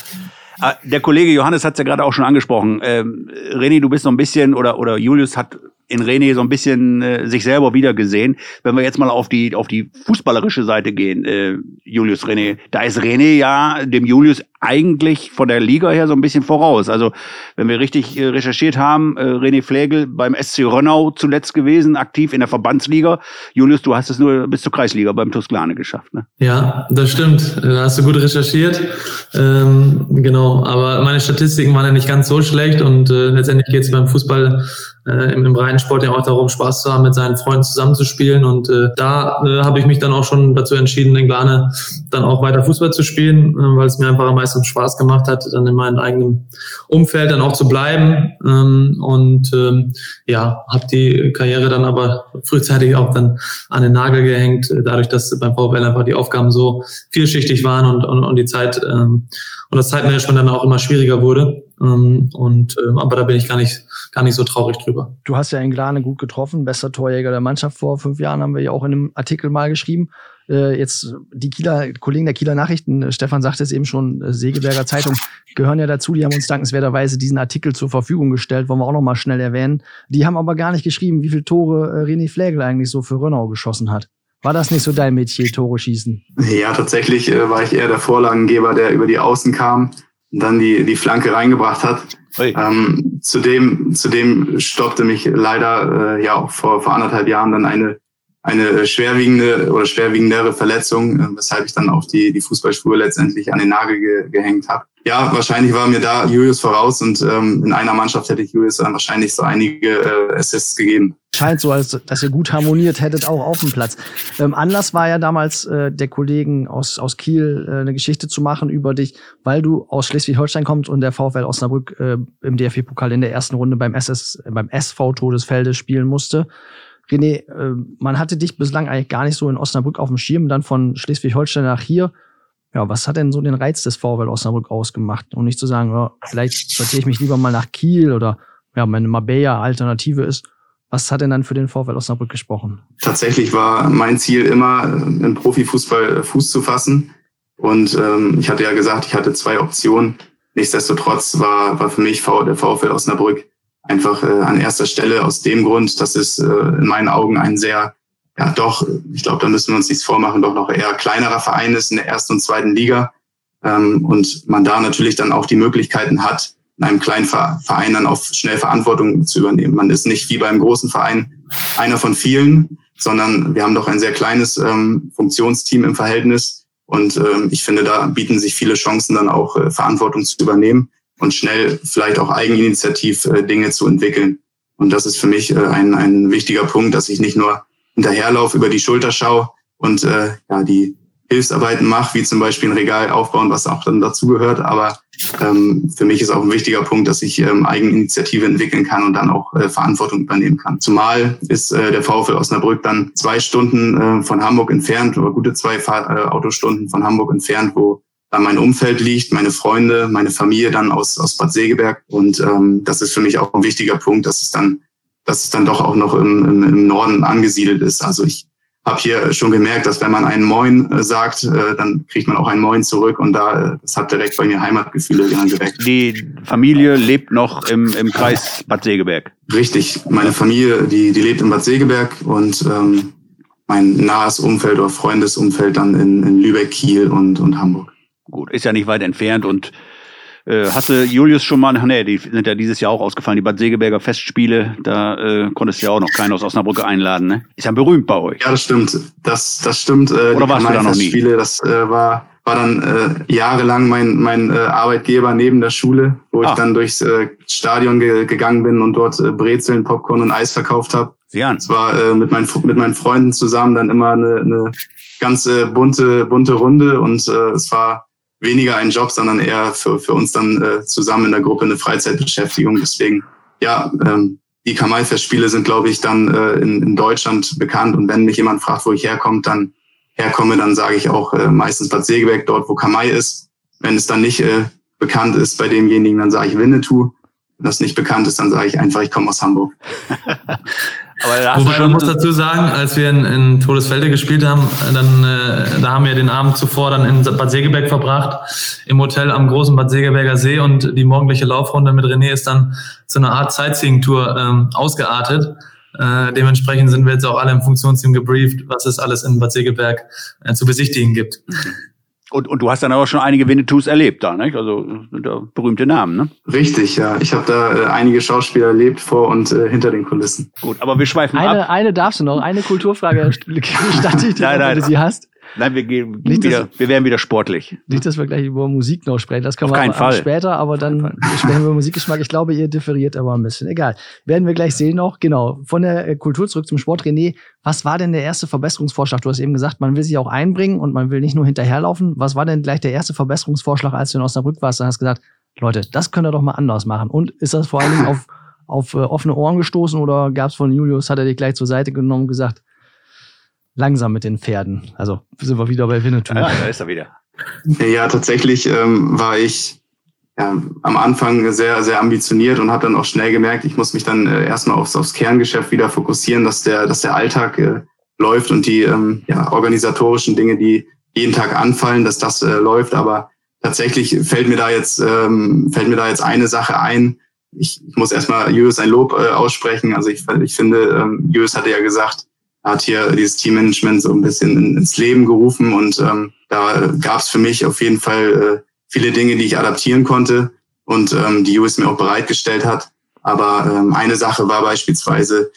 Ah, Der Kollege Johannes hat es ja gerade auch schon angesprochen. Ähm, René, du bist so ein bisschen, oder, oder Julius hat in René so ein bisschen äh, sich selber wiedergesehen. Wenn wir jetzt mal auf die, auf die fußballerische Seite gehen, äh, Julius René, da ist René ja dem Julius eigentlich von der Liga her so ein bisschen voraus. Also wenn wir richtig äh, recherchiert haben, äh, René Flegel beim SC Rönnau zuletzt gewesen, aktiv in der Verbandsliga. Julius, du hast es nur bis zur Kreisliga beim Tusklane geschafft. Ne? Ja, das stimmt. Da hast du gut recherchiert. Ähm, genau, aber meine Statistiken waren ja nicht ganz so schlecht und äh, letztendlich geht es beim Fußball äh, im, im reinen Sport ja auch darum, Spaß zu haben, mit seinen Freunden zusammenzuspielen. Und äh, da äh, habe ich mich dann auch schon dazu entschieden, in Glane dann auch weiter Fußball zu spielen, äh, weil es mir einfach am meisten Spaß gemacht hat, dann in meinem eigenen Umfeld dann auch zu bleiben. Ähm, und ähm, ja, habe die Karriere dann aber frühzeitig auch dann an den Nagel gehängt, äh, dadurch, dass beim VfL einfach die Aufgaben so vielschichtig waren und, und, und die Zeit ähm, und das Zeitmanagement dann auch immer schwieriger wurde. Ähm, und ähm, aber da bin ich gar nicht gar nicht so traurig drüber. Du hast ja in Glane gut getroffen, bester Torjäger der Mannschaft vor fünf Jahren, haben wir ja auch in einem Artikel mal geschrieben. Äh, jetzt die Kieler Kollegen der Kieler Nachrichten, äh, Stefan sagte es eben schon, äh, Segeberger Zeitung gehören ja dazu. Die haben uns dankenswerterweise diesen Artikel zur Verfügung gestellt, wollen wir auch noch mal schnell erwähnen. Die haben aber gar nicht geschrieben, wie viele Tore äh, René Flegel eigentlich so für Rönnau geschossen hat. War das nicht so dein Metier, Tore schießen? Ja, tatsächlich äh, war ich eher der Vorlagengeber, der über die Außen kam dann die, die Flanke reingebracht hat. Ähm, zudem, zudem stoppte mich leider äh, ja auch vor, vor anderthalb Jahren dann eine, eine schwerwiegende oder schwerwiegendere Verletzung, äh, weshalb ich dann auch die, die Fußballspur letztendlich an den Nagel ge gehängt habe. Ja, wahrscheinlich war mir da Julius voraus und ähm, in einer Mannschaft hätte ich Julius dann wahrscheinlich so einige äh, Assists gegeben. Scheint so, als dass ihr gut harmoniert hättet, auch auf dem Platz. Ähm, Anlass war ja damals äh, der Kollegen aus, aus Kiel äh, eine Geschichte zu machen über dich, weil du aus Schleswig-Holstein kommst und der VfL Osnabrück äh, im DFB-Pokal in der ersten Runde beim SS, äh, beim SV Todesfelde spielen musste. René, äh, man hatte dich bislang eigentlich gar nicht so in Osnabrück auf dem Schirm, dann von Schleswig-Holstein nach hier. Ja, was hat denn so den Reiz des VfL Osnabrück ausgemacht? Und nicht zu sagen, ja, vielleicht sortiere ich mich lieber mal nach Kiel oder ja, meine Marbella Alternative ist, Was hat denn dann für den VfL Osnabrück gesprochen? Tatsächlich war mein Ziel immer, im Profifußball Fuß zu fassen. Und ähm, ich hatte ja gesagt, ich hatte zwei Optionen. Nichtsdestotrotz war, war für mich der VfL Osnabrück einfach äh, an erster Stelle aus dem Grund, dass es äh, in meinen Augen ein sehr, ja doch, ich glaube, da müssen wir uns nichts vormachen, doch noch eher kleinerer Verein ist in der ersten und zweiten Liga. Ähm, und man da natürlich dann auch die Möglichkeiten hat, in einem kleinen Verein dann auch schnell Verantwortung zu übernehmen. Man ist nicht wie beim großen Verein einer von vielen, sondern wir haben doch ein sehr kleines ähm, Funktionsteam im Verhältnis. Und ähm, ich finde, da bieten sich viele Chancen dann auch äh, Verantwortung zu übernehmen und schnell vielleicht auch eigeninitiativ äh, Dinge zu entwickeln. Und das ist für mich äh, ein, ein wichtiger Punkt, dass ich nicht nur hinterherlaufe, über die Schulter schaue und äh, ja, die Hilfsarbeiten mache, wie zum Beispiel ein Regal aufbauen, was auch dann dazugehört. Aber ähm, für mich ist auch ein wichtiger Punkt, dass ich ähm, Eigeninitiative entwickeln kann und dann auch äh, Verantwortung übernehmen kann. Zumal ist äh, der VfL Osnabrück dann zwei Stunden äh, von Hamburg entfernt oder gute zwei Fahr äh, Autostunden von Hamburg entfernt, wo mein Umfeld liegt, meine Freunde, meine Familie dann aus, aus Bad Segeberg. Und ähm, das ist für mich auch ein wichtiger Punkt, dass es dann, dass es dann doch auch noch im, im, im Norden angesiedelt ist. Also ich habe hier schon gemerkt, dass wenn man einen Moin äh, sagt, äh, dann kriegt man auch ein Moin zurück und da äh, das hat direkt bei mir Heimatgefühle geweckt. Die Familie lebt noch im, im Kreis Bad Segeberg. Richtig, meine Familie, die, die lebt in Bad Segeberg und ähm, mein nahes Umfeld oder Freundesumfeld dann in, in Lübeck, Kiel und, und Hamburg. Gut, ist ja nicht weit entfernt und äh, hast du Julius schon mal, nee, die sind ja dieses Jahr auch ausgefallen, die Bad Segeberger Festspiele, da äh, konntest du ja auch noch keinen aus Osnabrück einladen, ne? Ist ja berühmt bei euch. Ja, das stimmt. Das, das stimmt. Äh, Oder warst du da noch nie? Festspiele, das äh, war, war dann äh, jahrelang mein, mein äh, Arbeitgeber neben der Schule, wo ich ah. dann durchs äh, Stadion ge gegangen bin und dort äh, Brezeln, Popcorn und Eis verkauft habe. Es war äh, mit, meinen, mit meinen Freunden zusammen dann immer eine, eine ganze bunte, bunte Runde und äh, es war weniger ein Job, sondern eher für, für uns dann äh, zusammen in der Gruppe eine Freizeitbeschäftigung. Deswegen, ja, ähm, die Kamalfestspiele sind, glaube ich, dann äh, in, in Deutschland bekannt. Und wenn mich jemand fragt, wo ich herkomme, dann herkomme, dann sage ich auch äh, meistens Bad Segeberg, dort, wo Kamai ist. Wenn es dann nicht äh, bekannt ist bei demjenigen, dann sage ich Winnetou. Wenn das nicht bekannt ist, dann sage ich einfach, ich komme aus Hamburg. Wobei man muss dazu sagen, als wir in, in Todesfelde gespielt haben, dann äh, da haben wir den Abend zuvor dann in Bad Segeberg verbracht, im Hotel am großen Bad Segeberger See und die morgendliche Laufrunde mit René ist dann zu einer Art Sightseeing-Tour ähm, ausgeartet. Äh, dementsprechend sind wir jetzt auch alle im Funktionsteam gebrieft, was es alles in Bad Segeberg äh, zu besichtigen gibt. Und, und du hast dann aber schon einige Winnetous erlebt da, nicht? Also da berühmte Namen, ne? Richtig, ja. Ich habe da äh, einige Schauspieler erlebt vor und äh, hinter den Kulissen. Gut, aber wir schweifen eine, ab. Eine darfst du noch, eine Kulturfrage statte ich dir, wenn du sie hast. Nein, wir gehen nicht wieder, dass, wir werden wieder sportlich. Nicht, dass wir gleich über Musik noch sprechen. Das können Auf wir keinen Fall. später, aber dann sprechen wir über Musikgeschmack. Ich glaube, ihr differiert aber ein bisschen. Egal. Werden wir gleich sehen noch. Genau. Von der äh, Kultur zurück zum Sport. René, was war denn der erste Verbesserungsvorschlag? Du hast eben gesagt, man will sich auch einbringen und man will nicht nur hinterherlaufen. Was war denn gleich der erste Verbesserungsvorschlag, als du in Osnabrück warst? Dann hast du gesagt, Leute, das könnt ihr doch mal anders machen. Und ist das vor allen Dingen auf, auf äh, offene Ohren gestoßen oder gab es von Julius, hat er dich gleich zur Seite genommen und gesagt, langsam mit den Pferden. Also sind wir wieder bei Winnetou. Ja, da ist er wieder. Ja, tatsächlich ähm, war ich ja, am Anfang sehr, sehr ambitioniert und habe dann auch schnell gemerkt, ich muss mich dann äh, erstmal aufs, aufs Kerngeschäft wieder fokussieren, dass der, dass der Alltag äh, läuft und die ähm, ja, organisatorischen Dinge, die jeden Tag anfallen, dass das äh, läuft. Aber tatsächlich fällt mir da jetzt, ähm, fällt mir da jetzt eine Sache ein. Ich, ich muss erstmal Julius ein Lob äh, aussprechen. Also ich, ich finde, ähm, Julius hatte ja gesagt, hat hier dieses Teammanagement so ein bisschen ins Leben gerufen und ähm, da gab es für mich auf jeden Fall äh, viele Dinge, die ich adaptieren konnte und ähm, die US mir auch bereitgestellt hat. Aber ähm, eine Sache war beispielsweise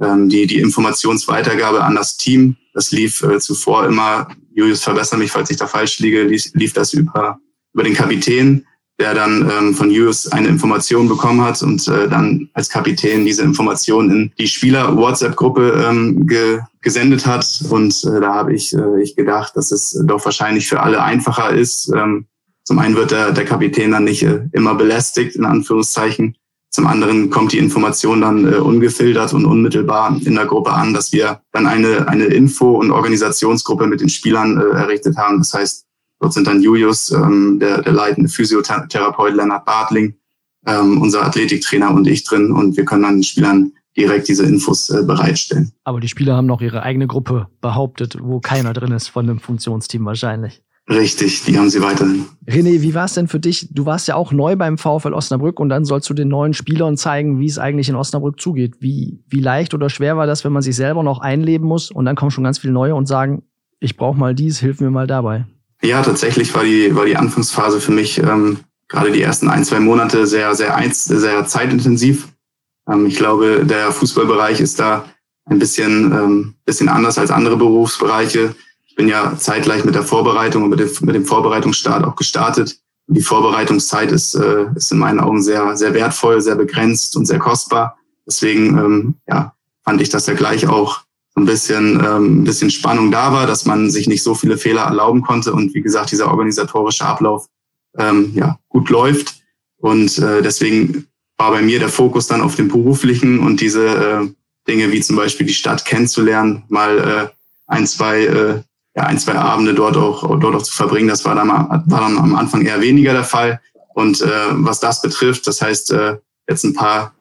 ähm, die, die Informationsweitergabe an das Team. Das lief äh, zuvor immer, Julius verbessere mich, falls ich da falsch liege, lief, lief das über, über den Kapitän der dann ähm, von Hughes eine Information bekommen hat und äh, dann als Kapitän diese Information in die Spieler-WhatsApp-Gruppe ähm, ge gesendet hat. Und äh, da habe ich, äh, ich gedacht, dass es doch wahrscheinlich für alle einfacher ist. Ähm, zum einen wird der, der Kapitän dann nicht äh, immer belästigt, in Anführungszeichen. Zum anderen kommt die Information dann äh, ungefiltert und unmittelbar in der Gruppe an, dass wir dann eine, eine Info- und Organisationsgruppe mit den Spielern äh, errichtet haben. Das heißt, Dort sind dann Julius, ähm, der, der leitende Physiotherapeut Lennart Bartling, ähm, unser Athletiktrainer und ich drin. Und wir können dann den Spielern direkt diese Infos äh, bereitstellen. Aber die Spieler haben noch ihre eigene Gruppe behauptet, wo keiner drin ist von dem Funktionsteam wahrscheinlich. Richtig, die haben sie weiterhin. René, wie war es denn für dich? Du warst ja auch neu beim VfL Osnabrück und dann sollst du den neuen Spielern zeigen, wie es eigentlich in Osnabrück zugeht. Wie, wie leicht oder schwer war das, wenn man sich selber noch einleben muss und dann kommen schon ganz viele neue und sagen, ich brauche mal dies, hilf mir mal dabei. Ja, tatsächlich war die, war die Anfangsphase für mich ähm, gerade die ersten ein, zwei Monate sehr, sehr, sehr zeitintensiv. Ähm, ich glaube, der Fußballbereich ist da ein bisschen, ähm, bisschen anders als andere Berufsbereiche. Ich bin ja zeitgleich mit der Vorbereitung und mit dem, mit dem Vorbereitungsstart auch gestartet. Die Vorbereitungszeit ist, äh, ist in meinen Augen sehr, sehr wertvoll, sehr begrenzt und sehr kostbar. Deswegen ähm, ja, fand ich, dass da gleich auch ein bisschen, ähm, ein bisschen Spannung da war, dass man sich nicht so viele Fehler erlauben konnte und wie gesagt, dieser organisatorische Ablauf ähm, ja, gut läuft. Und äh, deswegen war bei mir der Fokus dann auf dem beruflichen und diese äh, Dinge wie zum Beispiel die Stadt kennenzulernen, mal äh, ein, zwei, äh, ja, ein, zwei Abende dort auch, dort auch zu verbringen. Das war dann, war dann am Anfang eher weniger der Fall. Und äh, was das betrifft, das heißt, äh, jetzt ein paar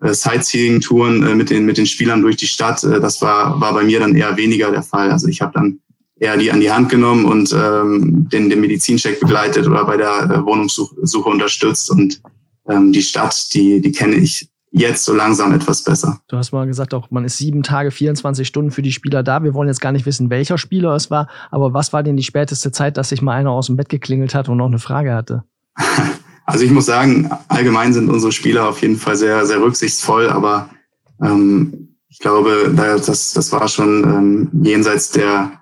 äh, Sightseeing-Touren äh, mit, den, mit den Spielern durch die Stadt, äh, das war, war bei mir dann eher weniger der Fall. Also ich habe dann eher die an die Hand genommen und ähm, den, den Medizincheck begleitet oder bei der äh, Wohnungssuche unterstützt. Und ähm, die Stadt, die, die kenne ich jetzt so langsam etwas besser. Du hast mal gesagt, auch man ist sieben Tage, 24 Stunden für die Spieler da. Wir wollen jetzt gar nicht wissen, welcher Spieler es war, aber was war denn die späteste Zeit, dass sich mal einer aus dem Bett geklingelt hat und noch eine Frage hatte? Also ich muss sagen, allgemein sind unsere Spieler auf jeden Fall sehr, sehr rücksichtsvoll, aber ähm, ich glaube, das, das war schon ähm, jenseits der,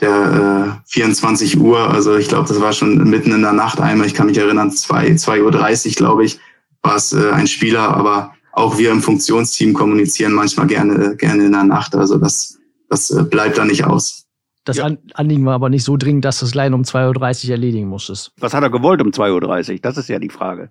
der äh, 24 Uhr. Also ich glaube, das war schon mitten in der Nacht einmal. Ich kann mich erinnern, 2, 2 Uhr 30, glaube ich, war es äh, ein Spieler, aber auch wir im Funktionsteam kommunizieren manchmal gerne, gerne in der Nacht. Also das, das äh, bleibt da nicht aus. Das ja. Anliegen war aber nicht so dringend, dass du es leider um 2.30 Uhr erledigen musstest. Was hat er gewollt um 2.30 Uhr? Das ist ja die Frage.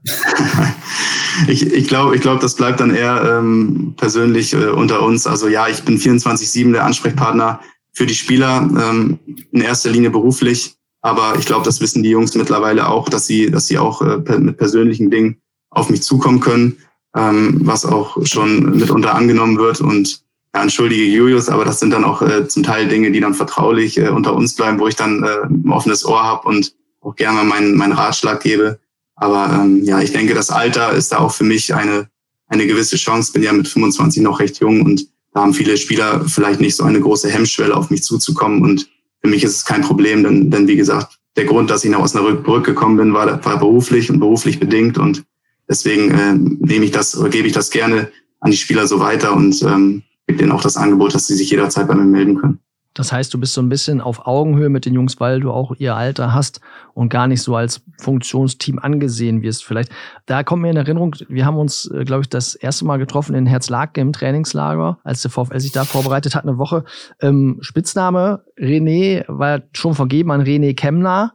ich ich glaube, ich glaub, das bleibt dann eher ähm, persönlich äh, unter uns. Also ja, ich bin 24-7 der Ansprechpartner für die Spieler, ähm, in erster Linie beruflich. Aber ich glaube, das wissen die Jungs mittlerweile auch, dass sie, dass sie auch äh, mit persönlichen Dingen auf mich zukommen können, ähm, was auch schon mitunter angenommen wird. Und ja, entschuldige Julius, aber das sind dann auch äh, zum Teil Dinge, die dann vertraulich äh, unter uns bleiben, wo ich dann äh, ein offenes Ohr habe und auch gerne meinen, meinen Ratschlag gebe. Aber ähm, ja, ich denke, das Alter ist da auch für mich eine, eine gewisse Chance. Bin ja mit 25 noch recht jung und da haben viele Spieler vielleicht nicht so eine große Hemmschwelle, auf mich zuzukommen. Und für mich ist es kein Problem, denn, denn wie gesagt, der Grund, dass ich nach Osnabrück gekommen bin, war, war beruflich und beruflich bedingt. Und deswegen äh, nehme ich das gebe ich das gerne an die Spieler so weiter und ähm, gibt denen auch das Angebot, dass sie sich jederzeit bei mir melden können. Das heißt, du bist so ein bisschen auf Augenhöhe mit den Jungs, weil du auch ihr Alter hast und gar nicht so als Funktionsteam angesehen wirst. Vielleicht, da kommt mir in Erinnerung, wir haben uns, äh, glaube ich, das erste Mal getroffen in Herzlake im Trainingslager, als der VfL sich da vorbereitet hat, eine Woche. Ähm, Spitzname René war schon vergeben an René Kemner.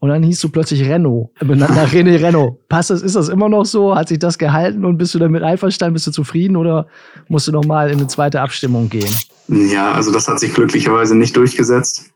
Und dann hieß du plötzlich Renault, benannt nach René Renault. Passt das, ist das immer noch so? Hat sich das gehalten und bist du damit einverstanden? Bist du zufrieden oder musst du nochmal in eine zweite Abstimmung gehen? Ja, also das hat sich glücklicherweise nicht durchgesetzt.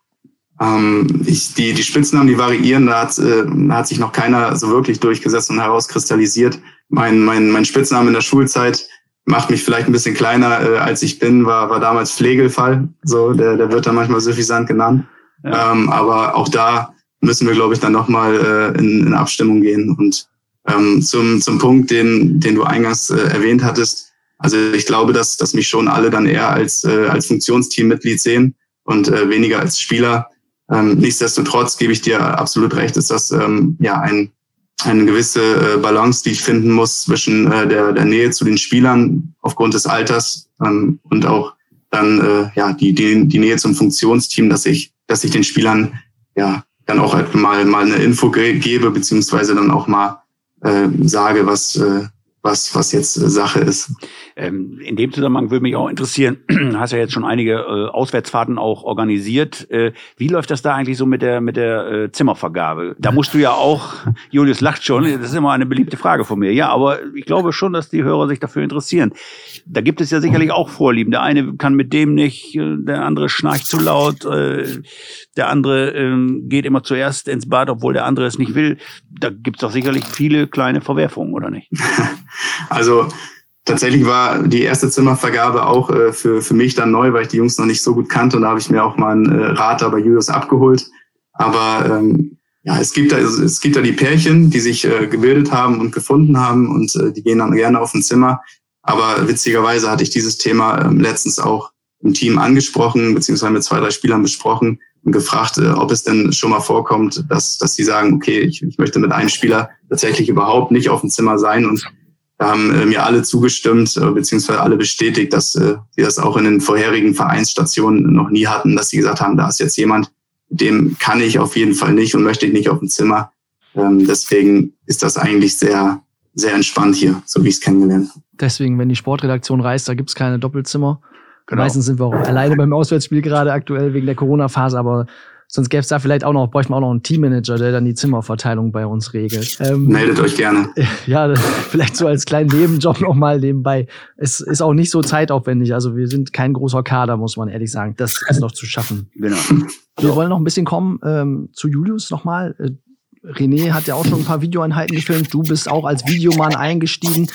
Ähm, ich, die, die Spitznamen, die variieren, da hat, äh, da hat sich noch keiner so wirklich durchgesetzt und herauskristallisiert. Mein, mein, mein Spitzname in der Schulzeit macht mich vielleicht ein bisschen kleiner, äh, als ich bin, war, war damals Pflegelfall. So, der, der wird dann manchmal suffisant genannt. Ja. Ähm, aber auch da müssen wir, glaube ich, dann nochmal äh, in, in Abstimmung gehen. Und ähm, zum, zum Punkt, den, den du eingangs äh, erwähnt hattest, also ich glaube, dass, dass mich schon alle dann eher als, äh, als Funktionsteammitglied sehen und äh, weniger als Spieler. Ähm, nichtsdestotrotz gebe ich dir absolut recht, ist das ähm, ja ein, eine gewisse äh, Balance, die ich finden muss zwischen äh, der, der Nähe zu den Spielern aufgrund des Alters ähm, und auch dann äh, ja die, die, die Nähe zum Funktionsteam, dass ich, dass ich den Spielern ja dann auch halt mal, mal eine Info gebe, beziehungsweise dann auch mal äh, sage, was, äh, was, was jetzt Sache ist. Ähm, in dem Zusammenhang würde mich auch interessieren, hast ja jetzt schon einige äh, Auswärtsfahrten auch organisiert. Äh, wie läuft das da eigentlich so mit der, mit der äh, Zimmervergabe? Da musst du ja auch, Julius lacht schon, das ist immer eine beliebte Frage von mir. Ja, aber ich glaube schon, dass die Hörer sich dafür interessieren. Da gibt es ja sicherlich auch Vorlieben. Der eine kann mit dem nicht, äh, der andere schnarcht zu laut, äh, der andere ähm, geht immer zuerst ins Bad, obwohl der andere es nicht will. Da gibt es doch sicherlich viele kleine Verwerfungen, oder nicht? Also Tatsächlich war die erste Zimmervergabe auch äh, für, für mich dann neu, weil ich die Jungs noch nicht so gut kannte und da habe ich mir auch mal einen äh, Rater bei Julius abgeholt. Aber ähm, ja, es gibt da, es gibt da die Pärchen, die sich äh, gebildet haben und gefunden haben und äh, die gehen dann gerne auf ein Zimmer. Aber witzigerweise hatte ich dieses Thema ähm, letztens auch im Team angesprochen, beziehungsweise mit zwei, drei Spielern besprochen und gefragt, äh, ob es denn schon mal vorkommt, dass, dass sie sagen, okay, ich, ich möchte mit einem Spieler tatsächlich überhaupt nicht auf dem Zimmer sein und da haben äh, mir alle zugestimmt, äh, beziehungsweise alle bestätigt, dass äh, sie das auch in den vorherigen Vereinsstationen noch nie hatten, dass sie gesagt haben, da ist jetzt jemand, dem kann ich auf jeden Fall nicht und möchte ich nicht auf dem Zimmer. Ähm, deswegen ist das eigentlich sehr, sehr entspannt hier, so wie ich es kennengelernt habe. Deswegen, wenn die Sportredaktion reist, da gibt's keine Doppelzimmer. Genau. Meistens sind wir auch alleine beim Auswärtsspiel gerade aktuell wegen der Corona-Phase, aber Sonst gäbe es da vielleicht auch noch, bräuchte man auch noch einen Teammanager, der dann die Zimmerverteilung bei uns regelt. Ähm, Meldet euch gerne. Ja, vielleicht so als kleinen Nebenjob nochmal nebenbei. Es ist auch nicht so zeitaufwendig. Also wir sind kein großer Kader, muss man ehrlich sagen. Das ist noch zu schaffen. Genau. Wir wollen noch ein bisschen kommen ähm, zu Julius nochmal. Äh, René hat ja auch schon ein paar Videoeinheiten gefilmt. Du bist auch als Videomann eingestiegen.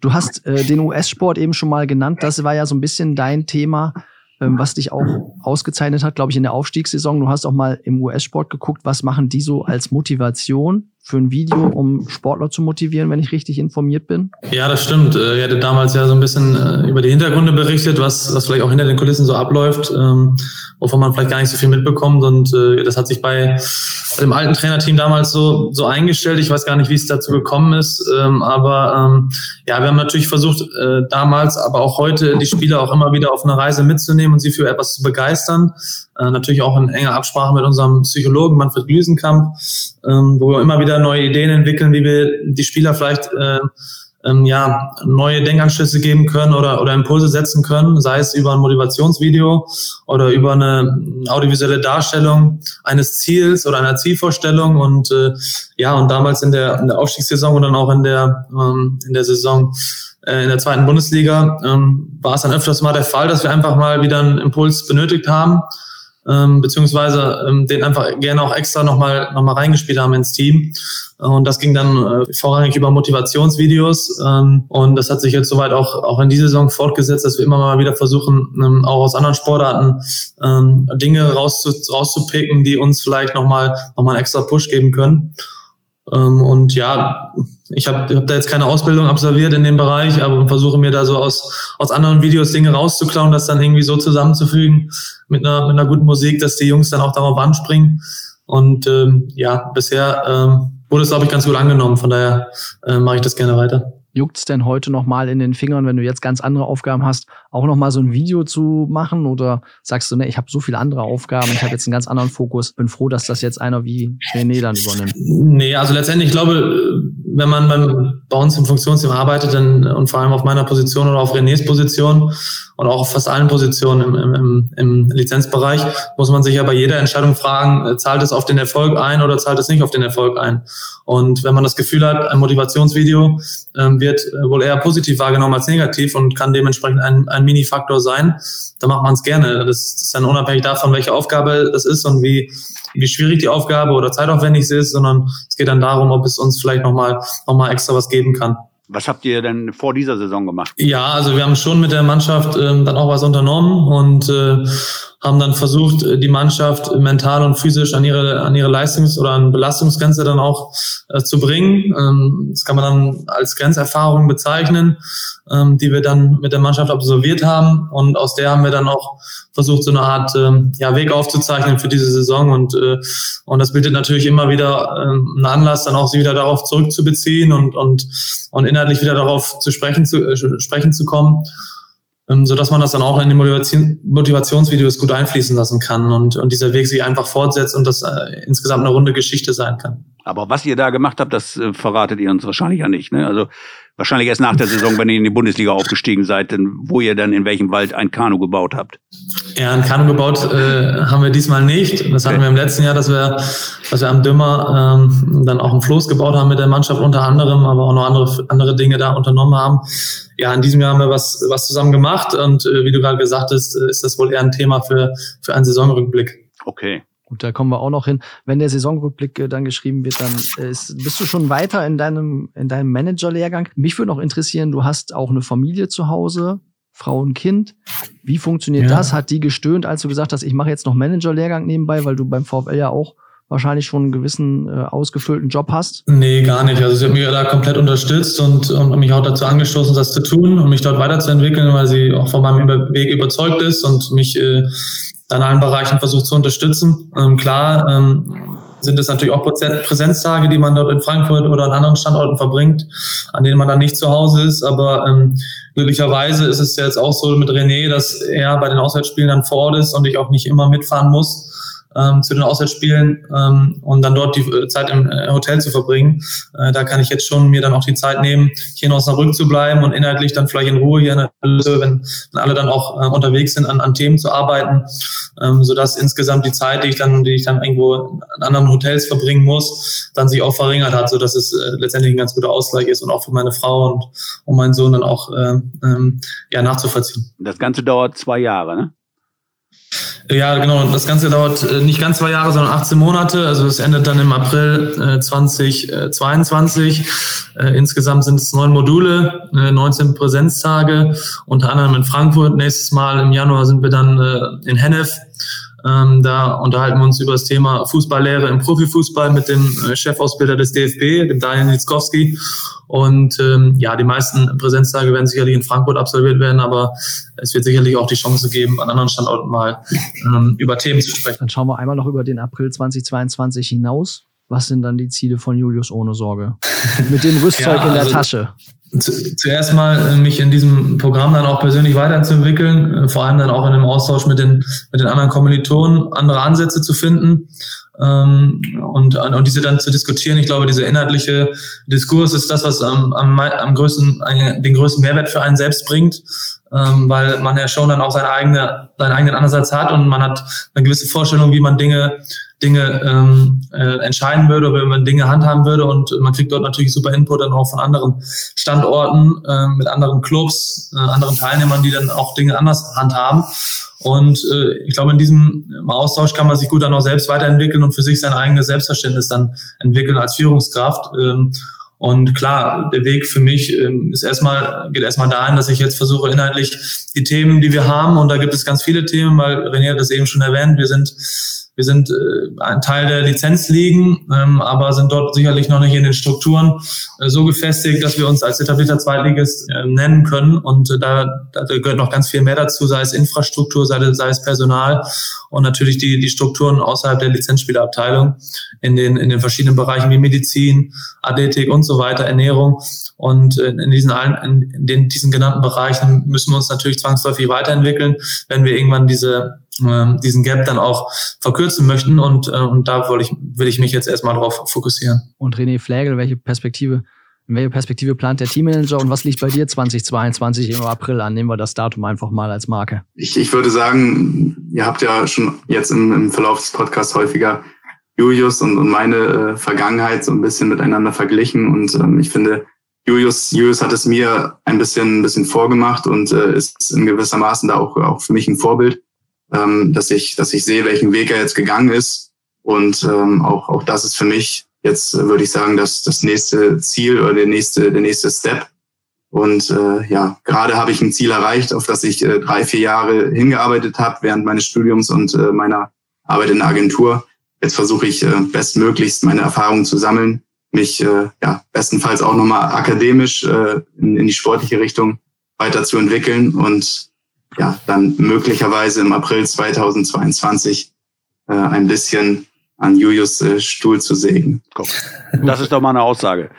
Du hast äh, den US-Sport eben schon mal genannt. Das war ja so ein bisschen dein Thema was dich auch ausgezeichnet hat, glaube ich, in der Aufstiegssaison. Du hast auch mal im US-Sport geguckt, was machen die so als Motivation für ein Video, um Sportler zu motivieren, wenn ich richtig informiert bin? Ja, das stimmt. Äh, ihr hattet damals ja so ein bisschen äh, über die Hintergründe berichtet, was, was vielleicht auch hinter den Kulissen so abläuft, ähm, wovon man vielleicht gar nicht so viel mitbekommt. Und äh, das hat sich bei dem alten Trainerteam damals so, so eingestellt. Ich weiß gar nicht, wie es dazu gekommen ist. Ähm, aber ähm, ja, wir haben natürlich versucht, damals, aber auch heute, die Spieler auch immer wieder auf eine Reise mitzunehmen und sie für etwas zu begeistern. Natürlich auch in enger Absprache mit unserem Psychologen Manfred Glüsenkamp, ähm, wo wir immer wieder neue Ideen entwickeln, wie wir die Spieler vielleicht äh, ähm, ja, neue Denkanschlüsse geben können oder, oder Impulse setzen können, sei es über ein Motivationsvideo oder über eine audiovisuelle Darstellung eines Ziels oder einer Zielvorstellung. Und äh, ja, und damals in der, in der Aufstiegssaison und dann auch in der, ähm, in der Saison äh, in der zweiten Bundesliga ähm, war es dann öfters mal der Fall, dass wir einfach mal wieder einen Impuls benötigt haben ähm, beziehungsweise ähm, den einfach gerne auch extra nochmal noch mal reingespielt haben ins Team. Und das ging dann äh, vorrangig über Motivationsvideos. Ähm, und das hat sich jetzt soweit auch, auch in dieser Saison fortgesetzt, dass wir immer mal wieder versuchen, ähm, auch aus anderen Sportarten ähm, Dinge rauszu, rauszupicken, die uns vielleicht nochmal noch mal einen extra Push geben können. Ähm, und ja, ich habe hab da jetzt keine Ausbildung absolviert in dem Bereich, aber versuche mir da so aus, aus anderen Videos Dinge rauszuklauen, das dann irgendwie so zusammenzufügen mit einer, mit einer guten Musik, dass die Jungs dann auch darauf anspringen. Und ähm, ja, bisher ähm, wurde es, glaube ich, ganz gut angenommen. Von daher äh, mache ich das gerne weiter. Juckt's denn heute noch mal in den Fingern, wenn du jetzt ganz andere Aufgaben hast, auch noch mal so ein Video zu machen? Oder sagst du, ne, ich habe so viele andere Aufgaben, ich habe jetzt einen ganz anderen Fokus, bin froh, dass das jetzt einer wie René dann übernimmt? Nee, also letztendlich, ich glaube, wenn man beim, bei uns im Funktionsteam arbeitet dann, und vor allem auf meiner Position oder auf Renés Position und auch auf fast allen Positionen im, im, im Lizenzbereich, muss man sich ja bei jeder Entscheidung fragen, äh, zahlt es auf den Erfolg ein oder zahlt es nicht auf den Erfolg ein? Und wenn man das Gefühl hat, ein Motivationsvideo ähm, wird äh, wohl eher positiv wahrgenommen als negativ und kann dementsprechend ein, ein Mini-Faktor sein, dann macht man es gerne. Das ist dann unabhängig davon, welche Aufgabe es ist und wie, wie schwierig die Aufgabe oder zeitaufwendig sie ist, sondern es geht dann darum, ob es uns vielleicht nochmal noch mal extra was geben kann. Was habt ihr denn vor dieser Saison gemacht? Ja, also wir haben schon mit der Mannschaft ähm, dann auch was unternommen und äh, haben dann versucht, äh, die Mannschaft mental und physisch an ihre, an ihre Leistungs- oder an Belastungsgrenze dann auch äh, zu bringen. Ähm, das kann man dann als Grenzerfahrung bezeichnen, ähm, die wir dann mit der Mannschaft absolviert haben. Und aus der haben wir dann auch versucht, so eine Art ähm, ja, Weg aufzuzeichnen für diese Saison. Und, äh, und das bietet natürlich immer wieder ähm, einen Anlass, dann auch sie wieder darauf zurückzubeziehen und, und, und inhaltlich wieder darauf zu sprechen zu, äh, sprechen zu kommen ähm, so dass man das dann auch in die Motivation, Motivationsvideos gut einfließen lassen kann und, und dieser Weg sich einfach fortsetzt und das äh, insgesamt eine runde Geschichte sein kann. Aber was ihr da gemacht habt, das äh, verratet ihr uns wahrscheinlich ja nicht. Ne? Also wahrscheinlich erst nach der Saison, wenn ihr in die Bundesliga aufgestiegen seid, denn wo ihr dann in welchem Wald ein Kanu gebaut habt. Ja, ein Kanu gebaut äh, haben wir diesmal nicht. Das hatten wir im letzten Jahr, dass wir, dass wir am Dümmer ähm, dann auch ein Floß gebaut haben mit der Mannschaft unter anderem, aber auch noch andere, andere Dinge da unternommen haben. Ja, in diesem Jahr haben wir was, was zusammen gemacht und äh, wie du gerade gesagt hast, ist das wohl eher ein Thema für, für einen Saisonrückblick. Okay. Gut, da kommen wir auch noch hin. Wenn der Saisonrückblick äh, dann geschrieben wird, dann äh, ist, bist du schon weiter in deinem, in deinem Managerlehrgang. Mich würde noch interessieren, du hast auch eine Familie zu Hause, Frau und Kind. Wie funktioniert ja. das? Hat die gestöhnt, als du gesagt hast, ich mache jetzt noch Managerlehrgang nebenbei, weil du beim VfL ja auch wahrscheinlich schon einen gewissen äh, ausgefüllten Job hast? Nee, gar nicht. Also sie hat mich da komplett unterstützt und, und mich auch dazu angestoßen, das zu tun und mich dort weiterzuentwickeln, weil sie auch von meinem Weg überzeugt ist und mich äh, in allen Bereichen versucht zu unterstützen. Ähm, klar ähm, sind es natürlich auch Präsenztage, die man dort in Frankfurt oder an anderen Standorten verbringt, an denen man dann nicht zu Hause ist. Aber ähm, glücklicherweise ist es jetzt auch so mit René, dass er bei den Auswärtsspielen dann vor Ort ist und ich auch nicht immer mitfahren muss ähm, zu den Auswärtsspielen ähm, und dann dort die äh, Zeit im äh, Hotel zu verbringen. Äh, da kann ich jetzt schon mir dann auch die Zeit nehmen, hier in Osnabrück zu bleiben und inhaltlich dann vielleicht in Ruhe hier in der wenn, wenn alle dann auch äh, unterwegs sind, an, an Themen zu arbeiten, ähm, sodass insgesamt die Zeit, die ich dann, die ich dann irgendwo in anderen Hotels verbringen muss, dann sich auch verringert hat, sodass es äh, letztendlich ein ganz guter Ausgleich ist und auch für meine Frau und, und meinen Sohn dann auch äh, ähm, ja, nachzuvollziehen. Das Ganze dauert zwei Jahre, ne? Ja, genau. Das Ganze dauert äh, nicht ganz zwei Jahre, sondern 18 Monate. Also es endet dann im April 2022. Äh, äh, insgesamt sind es neun Module, 19 Präsenztage, unter anderem in Frankfurt. Nächstes Mal im Januar sind wir dann in Hennef. Ähm, da unterhalten wir uns über das Thema Fußballlehre im Profifußball mit dem Chefausbilder des DFB, dem Daniel Nitzkowski. Und ähm, ja, die meisten Präsenztage werden sicherlich in Frankfurt absolviert werden, aber es wird sicherlich auch die Chance geben, an anderen Standorten mal ähm, über Themen zu sprechen. Dann schauen wir einmal noch über den April 2022 hinaus. Was sind dann die Ziele von Julius ohne Sorge? Mit dem Rüstzeug ja, in der also, Tasche. Zu, zuerst mal äh, mich in diesem Programm dann auch persönlich weiterzuentwickeln, äh, vor allem dann auch in dem Austausch mit den, mit den anderen Kommilitonen, andere Ansätze zu finden ähm, und, und diese dann zu diskutieren. Ich glaube, dieser inhaltliche Diskurs ist das, was am, am, am größten, den größten Mehrwert für einen selbst bringt, ähm, weil man ja schon dann auch seine eigene, seinen eigenen Ansatz hat und man hat eine gewisse Vorstellung, wie man Dinge Dinge ähm, äh, entscheiden würde wenn man Dinge handhaben würde und man kriegt dort natürlich super Input dann auch von anderen Standorten, äh, mit anderen Clubs, äh, anderen Teilnehmern, die dann auch Dinge anders handhaben. Und äh, ich glaube, in diesem Austausch kann man sich gut dann auch selbst weiterentwickeln und für sich sein eigenes Selbstverständnis dann entwickeln als Führungskraft. Ähm, und klar, der Weg für mich ähm, ist erstmal, geht erstmal dahin, dass ich jetzt versuche, inhaltlich die Themen, die wir haben, und da gibt es ganz viele Themen, weil René hat das eben schon erwähnt, wir sind wir sind äh, ein Teil der Lizenzligen, ähm, aber sind dort sicherlich noch nicht in den Strukturen äh, so gefestigt, dass wir uns als etablierter Zweitligist äh, nennen können. Und äh, da, da gehört noch ganz viel mehr dazu, sei es Infrastruktur, sei, sei es Personal und natürlich die, die Strukturen außerhalb der Lizenzspielerabteilung in den, in den verschiedenen Bereichen wie Medizin, Athletik und so weiter, Ernährung. Und äh, in diesen, allen, in den, diesen genannten Bereichen müssen wir uns natürlich zwangsläufig weiterentwickeln, wenn wir irgendwann diese ähm, diesen Gap dann auch verkürzen möchten und, äh, und da will ich, will ich mich jetzt erstmal drauf fokussieren. Und René Flägel, welche Perspektive, in welche Perspektive plant der Teammanager und was liegt bei dir 2022 im April an? Nehmen wir das Datum einfach mal als Marke. Ich, ich würde sagen, ihr habt ja schon jetzt im, im Verlauf des Podcasts häufiger Julius und, und meine äh, Vergangenheit so ein bisschen miteinander verglichen und ähm, ich finde, Julius, Julius hat es mir ein bisschen, ein bisschen vorgemacht und äh, ist in gewisser Maßen da auch, auch für mich ein Vorbild ähm, dass ich, dass ich sehe, welchen Weg er jetzt gegangen ist. Und ähm, auch, auch das ist für mich jetzt, würde ich sagen, das, das nächste Ziel oder der nächste, der nächste Step. Und äh, ja, gerade habe ich ein Ziel erreicht, auf das ich äh, drei, vier Jahre hingearbeitet habe während meines Studiums und äh, meiner Arbeit in der Agentur. Jetzt versuche ich äh, bestmöglichst meine Erfahrungen zu sammeln, mich äh, ja bestenfalls auch nochmal akademisch äh, in, in die sportliche Richtung weiterzuentwickeln und ja, dann möglicherweise im April 2022 äh, ein bisschen an Julius äh, Stuhl zu sägen. Guck, das ist doch mal eine Aussage.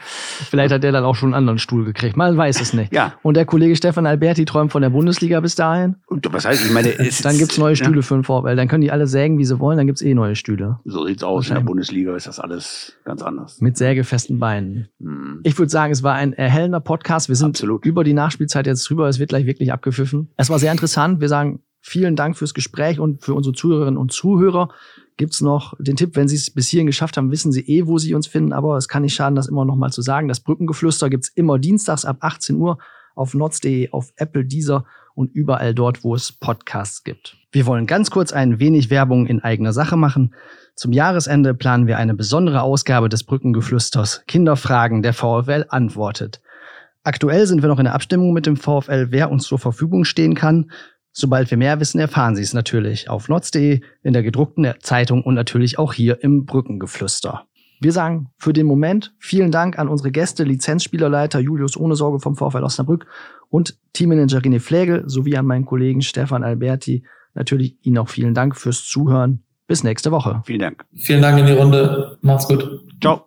Vielleicht hat der dann auch schon einen anderen Stuhl gekriegt. Man weiß es nicht. Ja. Und der Kollege Stefan Alberti träumt von der Bundesliga bis dahin. Und was heißt, ich meine, dann gibt's neue Stühle ja. für den VfL. Dann können die alle sägen, wie sie wollen. Dann gibt's eh neue Stühle. So sieht's aus. In der Bundesliga ist das alles ganz anders. Mit sägefesten Beinen. Hm. Ich würde sagen, es war ein erhellender Podcast. Wir sind Absolut. über die Nachspielzeit jetzt drüber. Es wird gleich wirklich abgepfiffen. Es war sehr interessant. Wir sagen vielen Dank fürs Gespräch und für unsere Zuhörerinnen und Zuhörer gibt's noch den Tipp, wenn Sie es bis hierhin geschafft haben, wissen Sie eh, wo Sie uns finden, aber es kann nicht schaden, das immer noch mal zu sagen. Das Brückengeflüster gibt's immer dienstags ab 18 Uhr auf notz.de, auf Apple, Deezer und überall dort, wo es Podcasts gibt. Wir wollen ganz kurz ein wenig Werbung in eigener Sache machen. Zum Jahresende planen wir eine besondere Ausgabe des Brückengeflüsters Kinderfragen der VfL antwortet. Aktuell sind wir noch in der Abstimmung mit dem VfL, wer uns zur Verfügung stehen kann. Sobald wir mehr wissen, erfahren Sie es natürlich auf notz.de, in der gedruckten Zeitung und natürlich auch hier im Brückengeflüster. Wir sagen für den Moment vielen Dank an unsere Gäste, Lizenzspielerleiter Julius Ohne Sorge vom VfL Osnabrück und Teammanager René Flägel sowie an meinen Kollegen Stefan Alberti. Natürlich Ihnen auch vielen Dank fürs Zuhören. Bis nächste Woche. Vielen Dank. Vielen Dank in die Runde. Macht's gut. Ciao.